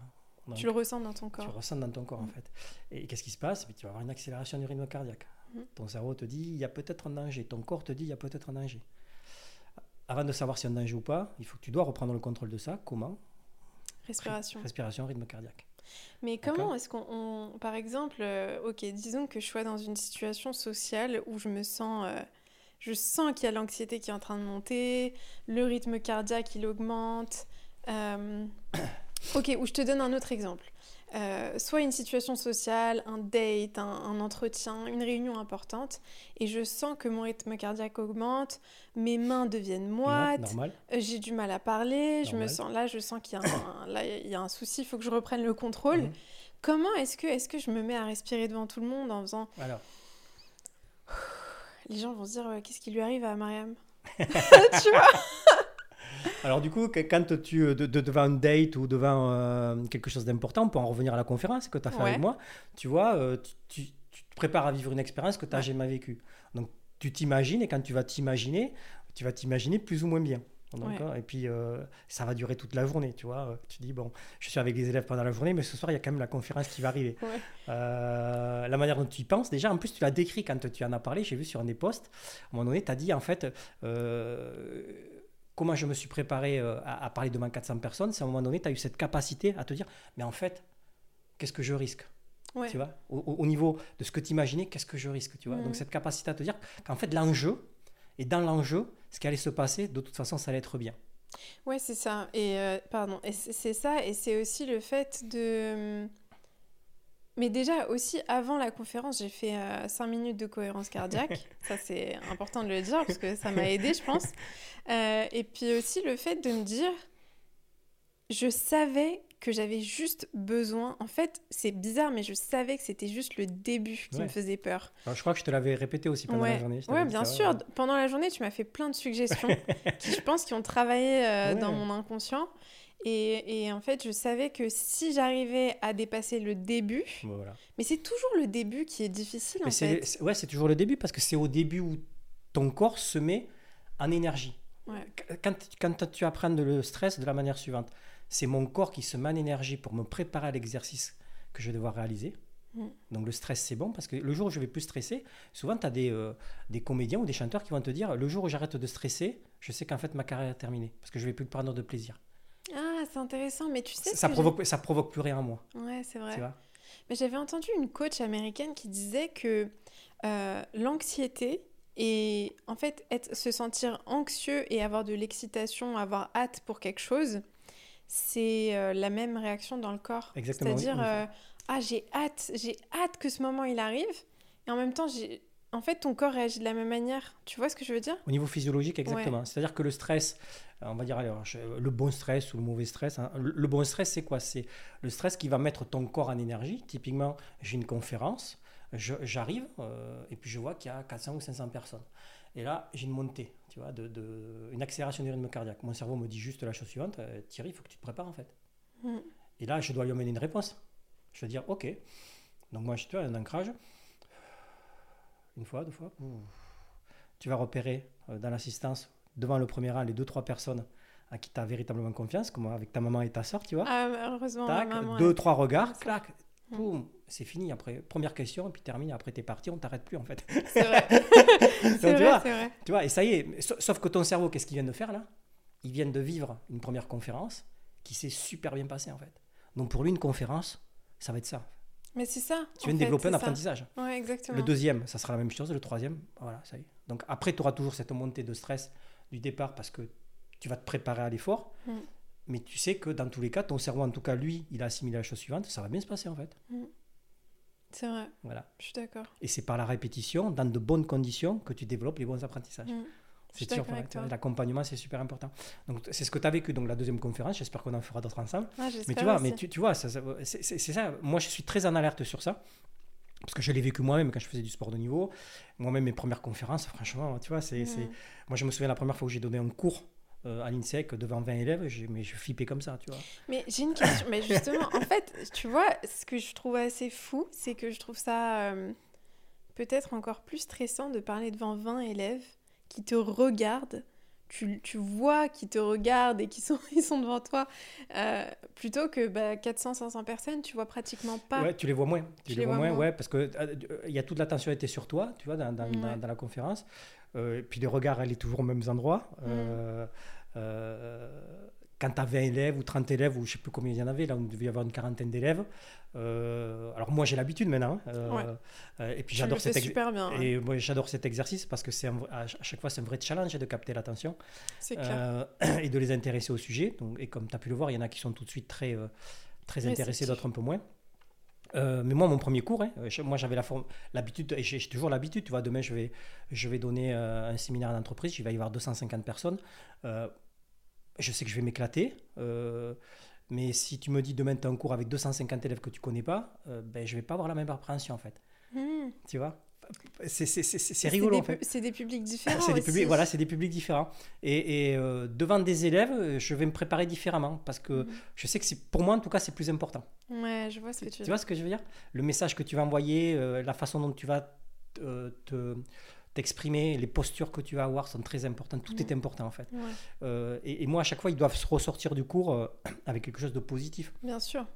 tu le ressens dans ton corps. Tu le ressens dans ton corps, en mm. fait. Et qu'est-ce qui se passe? Tu vas avoir une accélération du rythme cardiaque. Mm. Ton cerveau te dit, il y a peut-être un danger. Ton corps te dit, il y a peut-être un danger. Avant de savoir si y a un danger ou pas, il faut que tu dois reprendre le contrôle de ça. Comment? Respiration. Respiration, rythme cardiaque. Mais comment est-ce qu'on, par exemple, euh, ok, disons que je sois dans une situation sociale où je me sens euh, je sens qu'il y a l'anxiété qui est en train de monter, le rythme cardiaque il augmente. Euh, ok, ou je te donne un autre exemple. Euh, soit une situation sociale, un date, un, entretien, une réunion importante, et je sens que mon rythme cardiaque augmente, mes mains deviennent moites, euh, j'ai du mal à parler, je me sens là, je sens qu'il y, y, a un souci, il faut que je reprenne le contrôle. Mhm. Comment est-ce que, est que je me mets à respirer devant tout le monde en faisant... Alors. Les gens vont se dire, qu'est-ce qui lui arrive à Mariam? Tu vois? Alors du coup, quand tu euh, de, devant un date ou devant euh, quelque chose d'important, on peut en revenir à la conférence que tu as fait avec moi, tu vois, euh, tu, te prépares à vivre une expérience que tu n'as jamais vécue. Donc tu t'imagines et quand tu vas t'imaginer, tu vas t'imaginer plus ou moins bien. Et puis, ça va durer toute la journée, tu vois. Tu dis, bon, je suis avec des élèves pendant la journée, mais ce soir, il y a quand même la conférence qui va arriver. la manière dont tu y penses, déjà, en plus, tu l'as décrit quand tu en as parlé, j'ai vu sur un des posts, à un moment donné, tu as dit, en fait, comment je me suis préparé euh, à, parler devant 400 personnes, c'est à un moment donné, tu as eu cette capacité à te dire, mais en fait, qu'est-ce que je risque? Tu vois? Au, niveau de ce que tu imaginais, qu'est-ce que je risque tu vois? Donc mm. cette capacité à te dire qu'en fait, l'enjeu, et dans l'enjeu, ce qui allait se passer, de toute façon, ça allait être bien. Ouais, c'est ça. Et euh, pardon, c'est ça, et c'est aussi le fait de mais déjà aussi avant la conférence, j'ai fait 5 euh, minutes de cohérence cardiaque. ça c'est important de le dire parce que ça m'a aidé, je pense. Euh, et puis aussi le fait de me dire, je savais que j'avais juste besoin. En fait, c'est bizarre, mais je savais que c'était juste le début qui me faisait peur. je crois que je te l'avais répété aussi pendant la journée. Oui, bien sûr. Pendant la journée, tu m'as fait plein de suggestions qui, je pense, qui ont travaillé euh, dans mon inconscient. Et, en fait, je savais que si j'arrivais à dépasser le début, mais c'est toujours le début qui est difficile en fait. Ouais, c'est toujours le début parce que c'est au début où ton corps se met en énergie. Quand, quand tu apprends le stress de la manière suivante, c'est mon corps qui se met en énergie pour me préparer à l'exercice que je vais devoir réaliser. Mm. Donc le stress, c'est bon parce que le jour où je vais plus stresser, souvent tu as des, euh, des comédiens ou des chanteurs qui vont te dire le jour où j'arrête de stresser, je sais qu'en fait ma carrière est terminée parce que je vais plus prendre de plaisir. C'est intéressant, mais tu sais. Ça, provoque, ça provoque plus rien en moi. Ouais, c'est vrai. mais j'avais entendu une coach américaine qui disait que euh, l'anxiété et en fait être, se sentir anxieux et avoir de l'excitation, avoir hâte pour quelque chose, c'est euh, la même réaction dans le corps. Exactement. C'est-à-dire, euh, ah, j'ai hâte, j'ai hâte que ce moment il arrive, et en même temps, j'ai en fait, ton corps réagit de la même manière. Tu vois ce que je veux dire? Au niveau physiologique, exactement. C'est-à-dire que le stress, on va dire le bon stress ou le mauvais stress. Hein. Le, bon stress, c'est quoi? C'est le stress qui va mettre ton corps en énergie. Typiquement, j'ai une conférence, j'arrive euh, et puis je vois qu'il y a 400 ou 500 personnes. Et là, j'ai une montée, tu vois, de, une accélération du rythme cardiaque. Mon cerveau me dit juste la chose suivante euh, Thierry, il faut que tu te prépares en fait. Mm. Et là, je dois lui amener une réponse. Je vais dire OK. Donc, moi, je suis un ancrage une fois, deux fois. Tu vas repérer euh, dans l'assistance, devant le premier rang, les deux, trois personnes à qui tu as véritablement confiance, comme avec ta maman et ta soeur, tu vois. Ah, heureusement, Tac, deux, trois regards, clac, boum, c'est fini. Après, première question, et puis termine, après t'es parti, on t'arrête plus en fait. C'est vrai. c'est vrai, vrai, Tu vois, et ça y est, sauf que ton cerveau, qu'est-ce qu'il vient de faire là? Il vient de vivre une première conférence qui s'est super bien passée en fait. Donc pour lui, une conférence, ça va être ça. Mais c'est ça. Tu viens de développer un apprentissage. Ouais, exactement. Le deuxième, ça sera la même chose. Le troisième, voilà, ça y est. Donc après, tu auras toujours cette montée de stress du départ parce que tu vas te préparer à l'effort. Mm. Mais tu sais que dans tous les cas, ton cerveau, en tout cas, lui, il a assimilé la chose suivante. Ça va bien se passer en fait. Mm. C'est vrai. Voilà. Je suis d'accord. Et c'est par la répétition, dans de bonnes conditions, que tu développes les bons apprentissages. Mm. C'est sûr, l'accompagnement, c'est super important. Donc, c'est ce que tu as vécu, donc la deuxième conférence. J'espère qu'on en fera d'autres ensemble. Ah, mais tu vois, mais tu, tu vois c'est ça. Moi, je suis très en alerte sur ça. Parce que je l'ai vécu moi-même quand je faisais du sport de niveau. Moi-même, mes premières conférences, franchement, tu vois, c'est. Moi, je me souviens la première fois où j'ai donné un cours euh, à l'INSEC devant 20 élèves, mais je flippais comme ça, tu vois. Mais j'ai une question, mais justement, en fait, tu vois, ce que je trouve assez fou, c'est que je trouve ça euh, peut-être encore plus stressant de parler devant 20 élèves qui te regardent, tu, tu vois qui te regardent et qui sont, ils sont devant toi, euh, plutôt que bah, 400-500 personnes, tu vois pratiquement pas. Ouais, tu les vois moins. Tu, les, vois, moins, ouais, parce qu'il euh, il y a toute l'attention était sur toi, tu vois, dans, dans, dans, la conférence. Euh, et puis les regards, elle est toujours aux mêmes endroits. Quand tu as 20 élèves ou 30 élèves, ou je ne sais plus combien il y en avait, là, on devait y avoir une quarantaine d'élèves. Euh, alors moi, j'ai l'habitude maintenant. Hein, euh, euh, et puis j'adore cet, et moi, j'adore cet exercice parce que c'est à chaque fois, c'est un vrai challenge de capter l'attention. et de les intéresser au sujet. Donc, et comme tu as pu le voir, il y en a qui sont tout de suite très, très intéressés, d'autres un peu moins. mais moi, mon premier cours, hein, moi j'avais l'habitude, et j'ai toujours l'habitude, tu vois, demain je vais, je vais donner un séminaire d'entreprise, il va y avoir 250 personnes je sais que je vais m'éclater. Euh, mais si tu me dis demain, tu as un cours avec 250 élèves que tu connais pas, euh, ben, je vais pas avoir la même appréhension en fait. Hmm. Tu vois? C'est rigolo en fait. C'est des publics différents. c'est des publics, voilà, c'est des publics différents. Et, et euh, devant des élèves, je vais me préparer différemment parce que hmm. je sais que c'est pour moi en tout cas c'est plus important. Ouais, je vois ce que tu. Tu vois ce que je veux dire? Le message que tu vas envoyer, la façon dont tu vas te t'exprimer, les postures que tu vas avoir sont très importantes, tout est important en fait. Euh, et, moi, à chaque fois, ils doivent se ressortir du cours euh, avec quelque chose de positif. Bien sûr.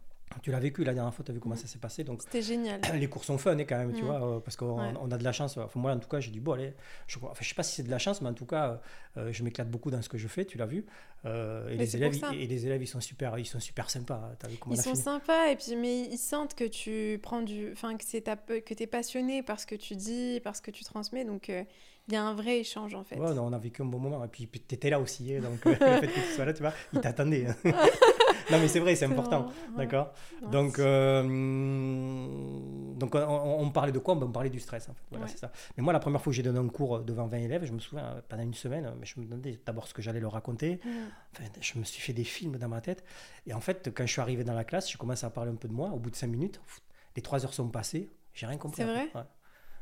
Tu l'as vécu la dernière fois, tu as vu comment ça s'est passé. Donc, C'était génial. Les cours sont fun hein, quand même, tu vois, euh, parce qu'on on a de la chance. Enfin, moi, en tout cas, j'ai dit, bon, allez, je ne sais pas si c'est de la chance, mais en tout cas, euh, je m'éclate beaucoup dans ce que je fais, tu l'as vu. Euh, et, les élèves, et les élèves, ils sont super, ils sont super sympas. As vu comment ils sont sympas, et puis, mais ils sentent que tu prends du. Enfin, que, tu es passionné par ce que tu dis, par ce que tu transmets. Donc, il y a un vrai échange en fait. Ouais, on a vécu un bon moment. Et puis, tu étais là aussi, hein, donc le fait que tu sois là, tu vois, ils t'attendaient. non, mais c'est vrai, c'est important. D'accord? Donc, euh, donc on, parlait de quoi? On parlait du stress, en fait. Voilà, c'est ça. Mais moi, la première fois que j'ai donné un cours devant 20 élèves, je me souviens, euh, pendant une semaine, mais je me demandais d'abord ce que j'allais leur raconter. Enfin, je me suis fait des films dans ma tête. Et en fait, quand je suis arrivé dans la classe, je commencé à parler un peu de moi. Au bout de 5 minutes, les 3 heures sont passées, j'ai rien compris. C'est vrai?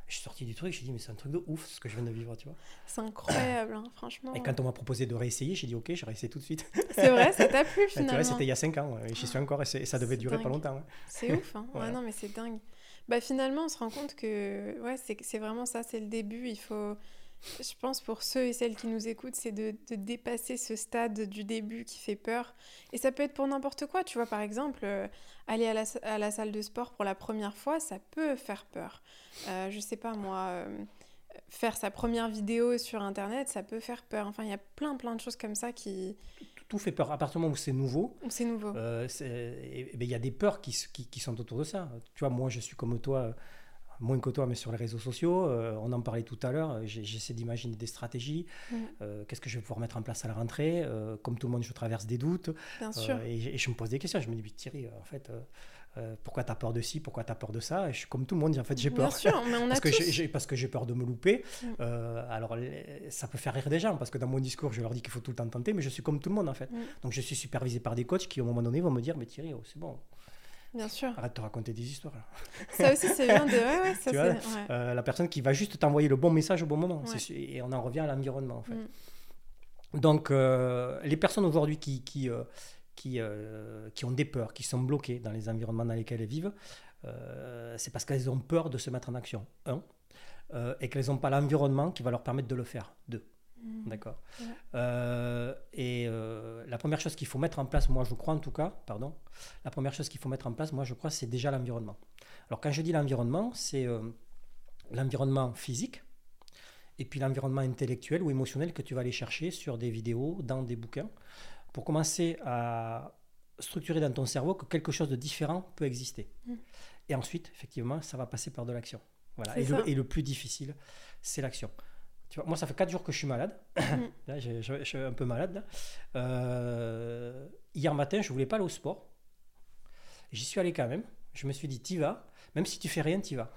Je suis sorti du truc, j'ai dit, mais c'est un truc de ouf ce que je viens de vivre, tu vois. C'est incroyable, hein, franchement. Et quand on m'a proposé de réessayer, j'ai dit, ok, je réessaye tout de suite. C'est vrai, ça t'a plu finalement. C'était il y a 5 ans, et j'y suis encore, et, ça devait durer pas longtemps. C'est ouf, hein. ouais. non, mais c'est dingue. Bah finalement, on se rend compte que ouais, c'est vraiment ça, c'est le début. Il faut, je pense pour ceux et celles qui nous écoutent, c'est de, dépasser ce stade du début qui fait peur. Et ça peut être pour n'importe quoi. Tu vois, par exemple, euh, aller à la, salle de sport pour la première fois, ça peut faire peur. Euh, je sais pas moi, euh, faire sa première vidéo sur Internet, ça peut faire peur. Enfin, il y a plein, plein de choses comme ça qui... Tout fait peur. À partir du moment où c'est nouveau, c'est nouveau. Ben, il y a des peurs qui, qui, sont autour de ça. Tu vois, moi, je suis comme toi moins que toi, mais sur les réseaux sociaux. Euh, on en parlait tout à l'heure. J'essaie d'imaginer des stratégies. Mm. Euh, qu'est-ce que je vais pouvoir mettre en place à la rentrée? Euh, Comme tout le monde, je traverse des doutes. Bien sûr. Et, je me pose des questions. Je me dis, Thierry, en fait, pourquoi tu as peur de ci? Pourquoi tu as peur de ça? Et je suis comme tout le monde, en fait, j'ai peur. Bien sûr, mais on a parce, que j'ai, parce que j'ai peur de me louper. Mm. alors, ça peut faire rire des gens, parce que dans mon discours, je leur dis qu'il faut tout le temps tenter, mais je suis comme tout le monde, en fait. Mm. Donc, je suis supervisé par des coachs qui, au moment donné, vont me dire, mais Thierry, oh, c'est bon Bien sûr. Arrête de raconter des histoires. Ça aussi, c'est bien de. Ouais, ouais, ça, vois, euh, la personne qui va juste t'envoyer le bon message au bon moment. Et on en revient à l'environnement, en fait. Mm. Donc, euh, les personnes aujourd'hui qui, qui, euh, qui, qui, ont des peurs, qui sont bloquées dans les environnements dans lesquels elles vivent, c'est parce qu'elles ont peur de se mettre en action. Un. et qu'elles n'ont pas l'environnement qui va leur permettre de le faire. Deux. Mmh. D'accord. Euh, et euh, la première chose qu'il faut mettre en place, moi je crois en tout cas, pardon, la première chose qu'il faut mettre en place, moi je crois, c'est déjà l'environnement. Alors quand je dis l'environnement, c'est euh, l'environnement physique et puis l'environnement intellectuel ou émotionnel que tu vas aller chercher sur des vidéos, dans des bouquins, pour commencer à structurer dans ton cerveau que quelque chose de différent peut exister. Mmh. Et ensuite, effectivement, ça va passer par de l'action. Voilà. Et et le plus difficile, c'est l'action moi, ça fait 4 jours que je suis malade. là, je, suis un peu malade. Euh, hier matin, je voulais pas aller au sport. J'y suis allé quand même. Je me suis dit, t'y vas. Même si tu fais rien, t'y vas.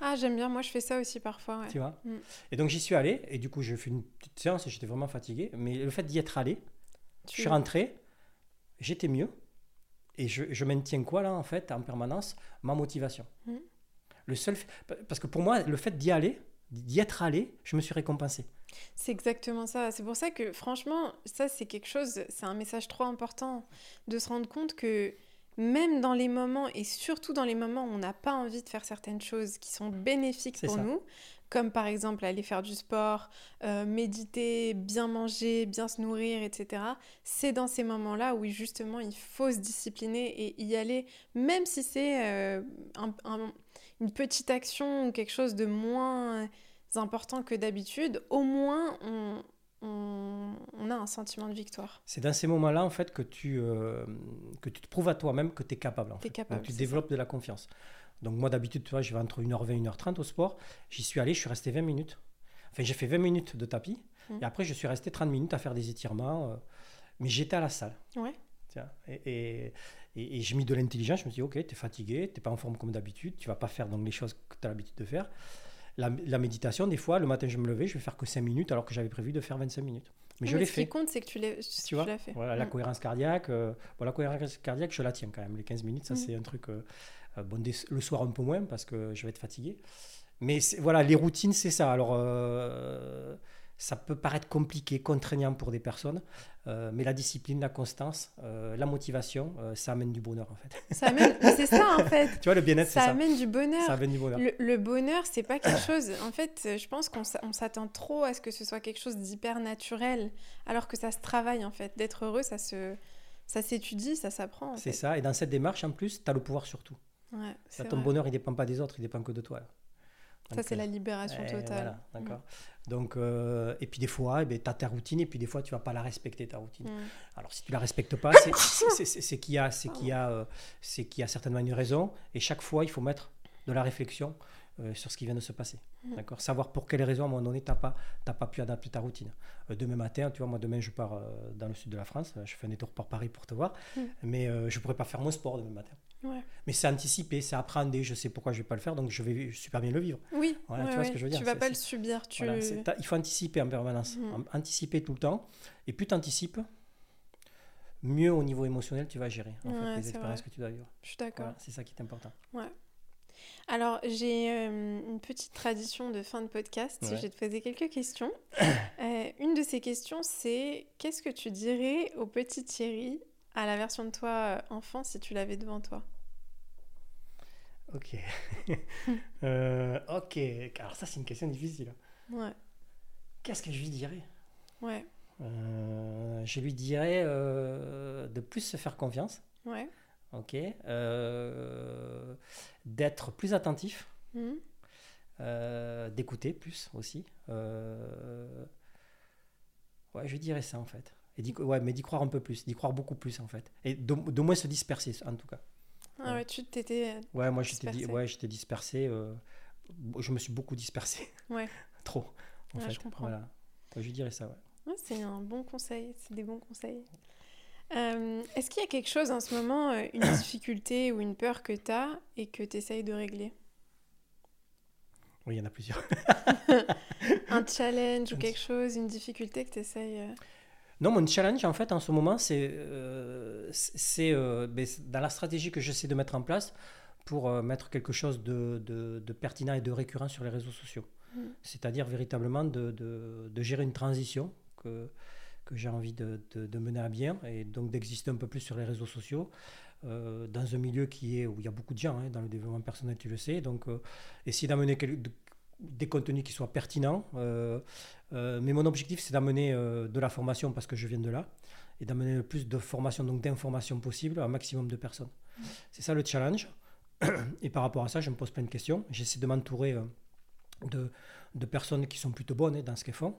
Ah, j'aime bien. Moi, je fais ça aussi parfois. Tu vois mm. Et donc, j'y suis allé. Et du coup, j'ai fait une petite séance et j'étais vraiment fatigué. Mais le fait d'y être allé, je suis rentré, j'étais mieux. Et je, je, maintiens quoi, là, en fait, en permanence? Ma motivation. Mm. Le seul... Parce que pour moi, le fait d'y aller, d'y être allé, je me suis récompensé. C'est exactement ça. C'est pour ça que franchement, ça c'est quelque chose, c'est un message trop important de se rendre compte que même dans les moments, et surtout dans les moments où on n'a pas envie de faire certaines choses qui sont bénéfiques pour nous, comme par exemple aller faire du sport, euh, méditer, bien manger, bien se nourrir, etc. C'est dans ces moments-là où justement il faut se discipliner et y aller, même si c'est euh, un, une petite action ou quelque chose de moins important que d'habitude, au moins on, on a un sentiment de victoire. C'est dans ces moments-là, en fait, que tu, euh, que tu te prouves à toi-même que tu es capable. En fait. capable, Donc, tu développes de la confiance. Donc, moi, d'habitude, tu vois, je vais entre 1h20 et 1h30 au sport. J'y suis allé, je suis resté 20 minutes. Enfin, j'ai fait 20 minutes de tapis. Mm. Et après, je suis resté 30 minutes à faire des étirements. euh, mais j'étais à la salle. Ouais. Tiens, et, et, et- et j'ai mis de l'intelligence. Je me suis dit, ok, tu es fatigué, tu n'es pas en forme comme d'habitude, tu vas pas faire donc les choses que tu as l'habitude de faire. La, la méditation, des fois, le matin, je me levais, je vais faire que 5 minutes alors que j'avais prévu de faire 25 minutes. Mais je l'ai ce fait. qui compte, c'est que tu l'as fait. Voilà, la Mm. cohérence cardiaque. euh, bon, la cohérence cardiaque, je la tiens quand même. Les 15 minutes, ça, Mhm. c'est un truc. euh, euh, bon, des- le soir, un peu moins parce que je vais être fatigué. Mais voilà, les routines, c'est ça. Alors, euh, ça peut paraître compliqué, contraignant pour des personnes, euh, mais la discipline, la constance, euh, la motivation, euh, ça amène du bonheur en fait. Ça amène... c'est ça, en fait. tu vois, le bien-être, c'est Ça ça. amène du bonheur. Ça amène du bonheur. Le, le bonheur, c'est pas quelque chose. En fait, je pense qu'on s'a- on s'attend trop à ce que ce soit quelque chose d'hyper naturel, alors que ça se travaille en fait. D'être heureux, ça se, ça s'étudie, ça s'apprend. en C'est ça. Et dans cette démarche, en plus, tu as le pouvoir sur tout. Ouais, Là, ton vrai. bonheur, il dépend pas des autres, il dépend que de toi. Ça, c'est la libération Eh, totale. voilà, d'accord. Donc, euh, et puis des fois, tu as ta routine, et puis des fois, tu vas pas la respecter, ta routine. Mm. Alors, si tu la respectes pas, c'est- qu'il y, a- c'est qu'il y, a, euh, c'est qu'il y a certainement une raison. Et chaque fois, il faut mettre de la réflexion euh, sur ce qui vient de se passer. Mm. D'accord? Savoir pour quelles raisons, à un moment donné, tu n'as pas, t'as pas pu adapter ta routine. Euh, demain matin, tu vois, moi, demain, je pars euh, dans le sud de la France. Je fais un détour par Paris pour te voir. Mm. Mais je ne pourrais pas faire mon sport demain matin. Ouais. Mais c'est anticipé, c'est appréhendé. Je sais pourquoi je ne vais pas le faire, donc je vais super bien le vivre. Oui, Voilà, ouais, tu vois ce que je veux dire, Tu vas pas le subir. Tu... Voilà, il faut anticiper en permanence. Mhm. An- Anticiper tout le temps. Et plus tu anticipes, mieux au niveau émotionnel tu vas gérer en fait, les expériences vrai. que tu dois vivre. Je suis d'accord. Voilà, c'est ça qui est important. Alors, j'ai euh, une petite tradition de fin de podcast. Ouais. Je vais te poser quelques questions. Euh, une de ces questions, c'est qu'est-ce que tu dirais au petit Thierry à la version de toi euh, enfant si tu l'avais devant toi? Ok. Euh, ok. Alors ça c'est une question difficile. Ouais, Qu'est-ce que je lui dirais? Ouais, Euh, Je lui dirais euh, de plus se faire confiance. ouais. Ok. D'être plus attentif. Euh, d'écouter plus aussi. Ouais, je lui dirais ça en fait. Et ouais, mais d'y croire un peu plus, d'y croire beaucoup plus en fait. Et de, de moins se disperser en tout cas. Ah ouais, tu t'étais... Ouais, moi j'étais di- ouais, j'étais dispersé. euh, je me suis beaucoup dispersé. Ouais. Trop. En Ouais, fait. je comprends. Voilà. Je lui dirais ça, ouais. Ouais, c'est un bon conseil, c'est des bons conseils. Euh, Est-ce qu'il y a quelque chose en ce moment, euh, une difficulté ou une peur que tu as et que tu essayes de régler? Oui, il y en a plusieurs. Un challenge ou quelque chose, une difficulté que tu essayes Non, mon challenge en fait en ce moment, c'est euh, euh, ben, c'est dans la stratégie que j'essaie de mettre en place pour euh, mettre quelque chose de, de- de pertinent et de récurrent sur les réseaux sociaux. Mm. C'est-à-dire véritablement de, gérer une transition que, que j'ai envie de, mener à bien et donc d'exister un peu plus sur les réseaux sociaux. dans un milieu qui est où il y a beaucoup de gens hein, dans le développement personnel, tu le sais. Donc, essayer d'amener des contenus qui soient pertinents. euh, euh, mais mon objectif, c'est d'amener euh, de la formation parce que je viens de là et d'amener le plus de formation, donc d'informations possible à un maximum de personnes. C'est ça le challenge. Et par rapport à ça, je me pose plein de questions. J'essaie de m'entourer de, de personnes qui sont plutôt bonnes hein, dans ce qu'elles font.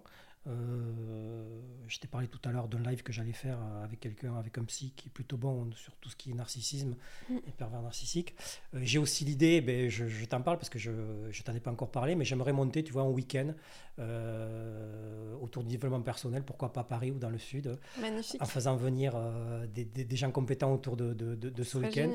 Euh, je t'ai parlé tout à l'heure d'un live que j'allais faire avec quelqu'un, avec un psy qui est plutôt bon sur tout ce qui est narcissisme Mm. et pervers narcissique. Euh, J'ai aussi l'idée, ben, je, je t'en parle parce que je ne t'en ai pas encore parlé, mais j'aimerais monter, tu vois, un week-end euh, autour du développement personnel, pourquoi pas à Paris ou dans le sud, Magnifique. en faisant venir des, des- des gens compétents autour de, de, de- de ce week-end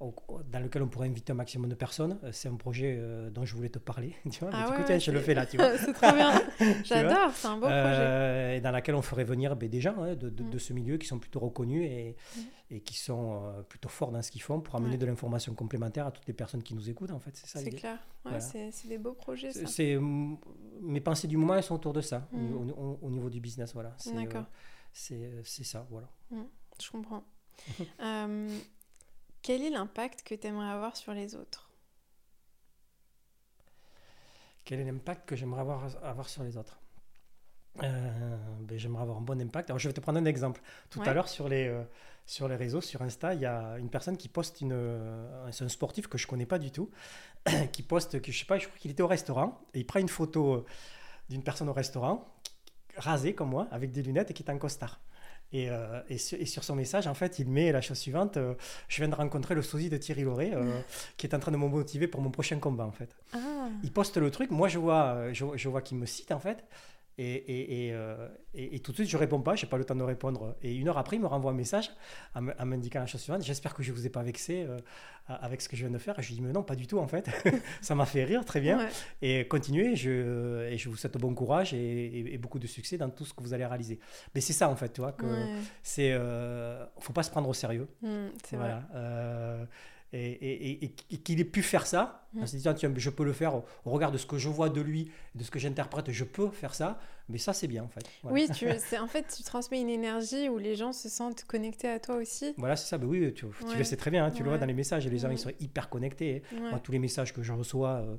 dans lequel on pourrait inviter un maximum de personnes. Euh, C'est un projet euh, dont je voulais te parler. Tu vois, Ah du ouais, coup, tiens, ouais, je le fais là, tu vois. c'est trop bien. J'adore, c'est un beau projet. Euh, et dans laquelle on ferait venir ben, des gens hein, de, de- Mm. de ce milieu qui sont plutôt reconnus et, Mm. et qui sont euh, plutôt forts dans ce qu'ils font pour amener Ouais. de l'information complémentaire à toutes les personnes qui nous écoutent. En fait, c'est ça C'est clair. Ouais, Voilà. c'est des beaux projets, ça. Mes pensées du moment, elles sont autour de ça, au, Mm. niveau- au- au niveau du business, voilà. C'est, D'accord. c'est c'est ça, voilà. Je comprends. Quel est l'impact que tu aimerais avoir sur les autres? Quel est l'impact que j'aimerais avoir, avoir sur les autres? Euh, ben, J'aimerais avoir un bon impact. Alors, je vais te prendre un exemple. Tout Ouais. à l'heure, sur les, euh, sur les réseaux, sur Insta, il y a une personne qui poste une. euh, c'est un sportif que je connais pas du tout, qui poste, que, je sais pas, je crois qu'il était au restaurant, et il prend une photo d'une personne au restaurant rasé comme moi, avec des lunettes et qui est en costard. Et, euh, et, sur, son message, en fait, il met la chose suivante euh, Je viens de rencontrer le sosie de Thierry Lauré, qui est en train de me motiver pour mon prochain combat, en fait. Ah. Il poste le truc. Moi, je vois, je, je vois qu'il me cite, en fait. Euh, et, et, tout de suite, je réponds pas, je n'ai pas le temps de répondre. Et une heure après, il me renvoie un message en m'indiquant la chose suivante J'espère que je ne vous ai pas vexé euh, avec ce que je viens de faire. Et je lui dis Mais non, pas du tout, en fait. ça m'a fait rire, très bien. Et continuez, je, et je vous souhaite bon courage et, beaucoup de succès dans tout ce que vous allez réaliser. Mais c'est ça, en fait, tu vois, que c'est. Euh, faut pas se prendre au sérieux. Mmh, c'est voilà. vrai et, qu'il ait pu faire ça, mm. en se disant tiens, je peux le faire au, regard de ce que je vois de lui, de ce que j'interprète, je peux faire ça, mais ça c'est bien en fait. Oui, tu, en fait tu transmets une énergie où les gens se sentent connectés à toi aussi. Voilà, c'est ça, ben oui, tu, le sais très bien, hein, tu le vois dans les messages, et les gens ils sont hyper connectés. Moi, tous les messages que je reçois, euh,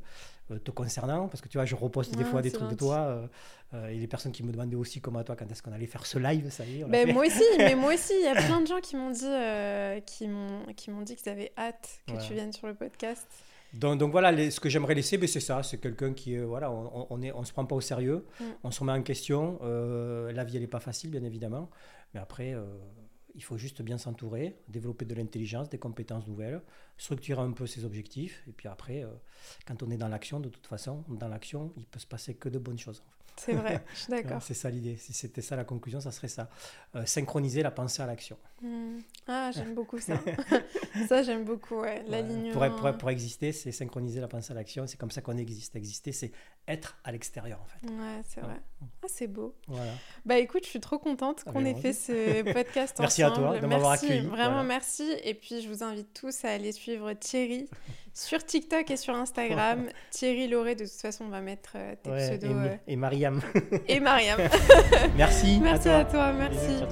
te concernant, parce que tu vois, je reposte des fois des trucs de toi, euh, euh, et les personnes qui me demandaient aussi, comme à toi, quand est-ce qu'on allait faire ce live, ça y est. Ben, moi aussi, mais moi aussi, il y a plein de gens qui m'ont dit, qui m'ont, qui m'ont dit qu'ils avaient hâte que tu viennes sur le podcast. Donc, donc voilà, ce que j'aimerais laisser, ben, c'est ça, c'est quelqu'un qui, voilà, on, on, est, on se prend pas au sérieux, mm. on se remet en question. la vie, elle n'est pas facile, bien évidemment, mais après, il faut juste bien s'entourer, développer de l'intelligence, des compétences nouvelles, structurer un peu ses objectifs. Et puis après, euh, quand on est dans l'action, de toute façon, dans l'action, il peut se passer que de bonnes choses. C'est vrai, je suis d'accord. c'est ça l'idée. Si c'était ça la conclusion, ça serait ça. Euh, synchroniser la pensée à l'action. Hmm. Ah, j'aime beaucoup ça. ça, j'aime beaucoup, ouais. L'alignement. Pour, pour, exister, c'est synchroniser la pensée à l'action. C'est comme ça qu'on existe. Exister, c'est être à l'extérieur, en fait. Ouais, c'est vrai. Ah, c'est beau. Voilà. Bah écoute, je suis trop contente ah, qu'on ait fait ce podcast merci ensemble. Merci à toi de m'avoir accueilli. Vraiment merci. Et puis, je vous invite tous à aller suivre Thierry sur TikTok et sur Instagram. Thierry Lauré, de toute façon, on va mettre euh, tes pseudos. Et, euh, et Mariam. et Mariam. merci. Merci à toi, merci.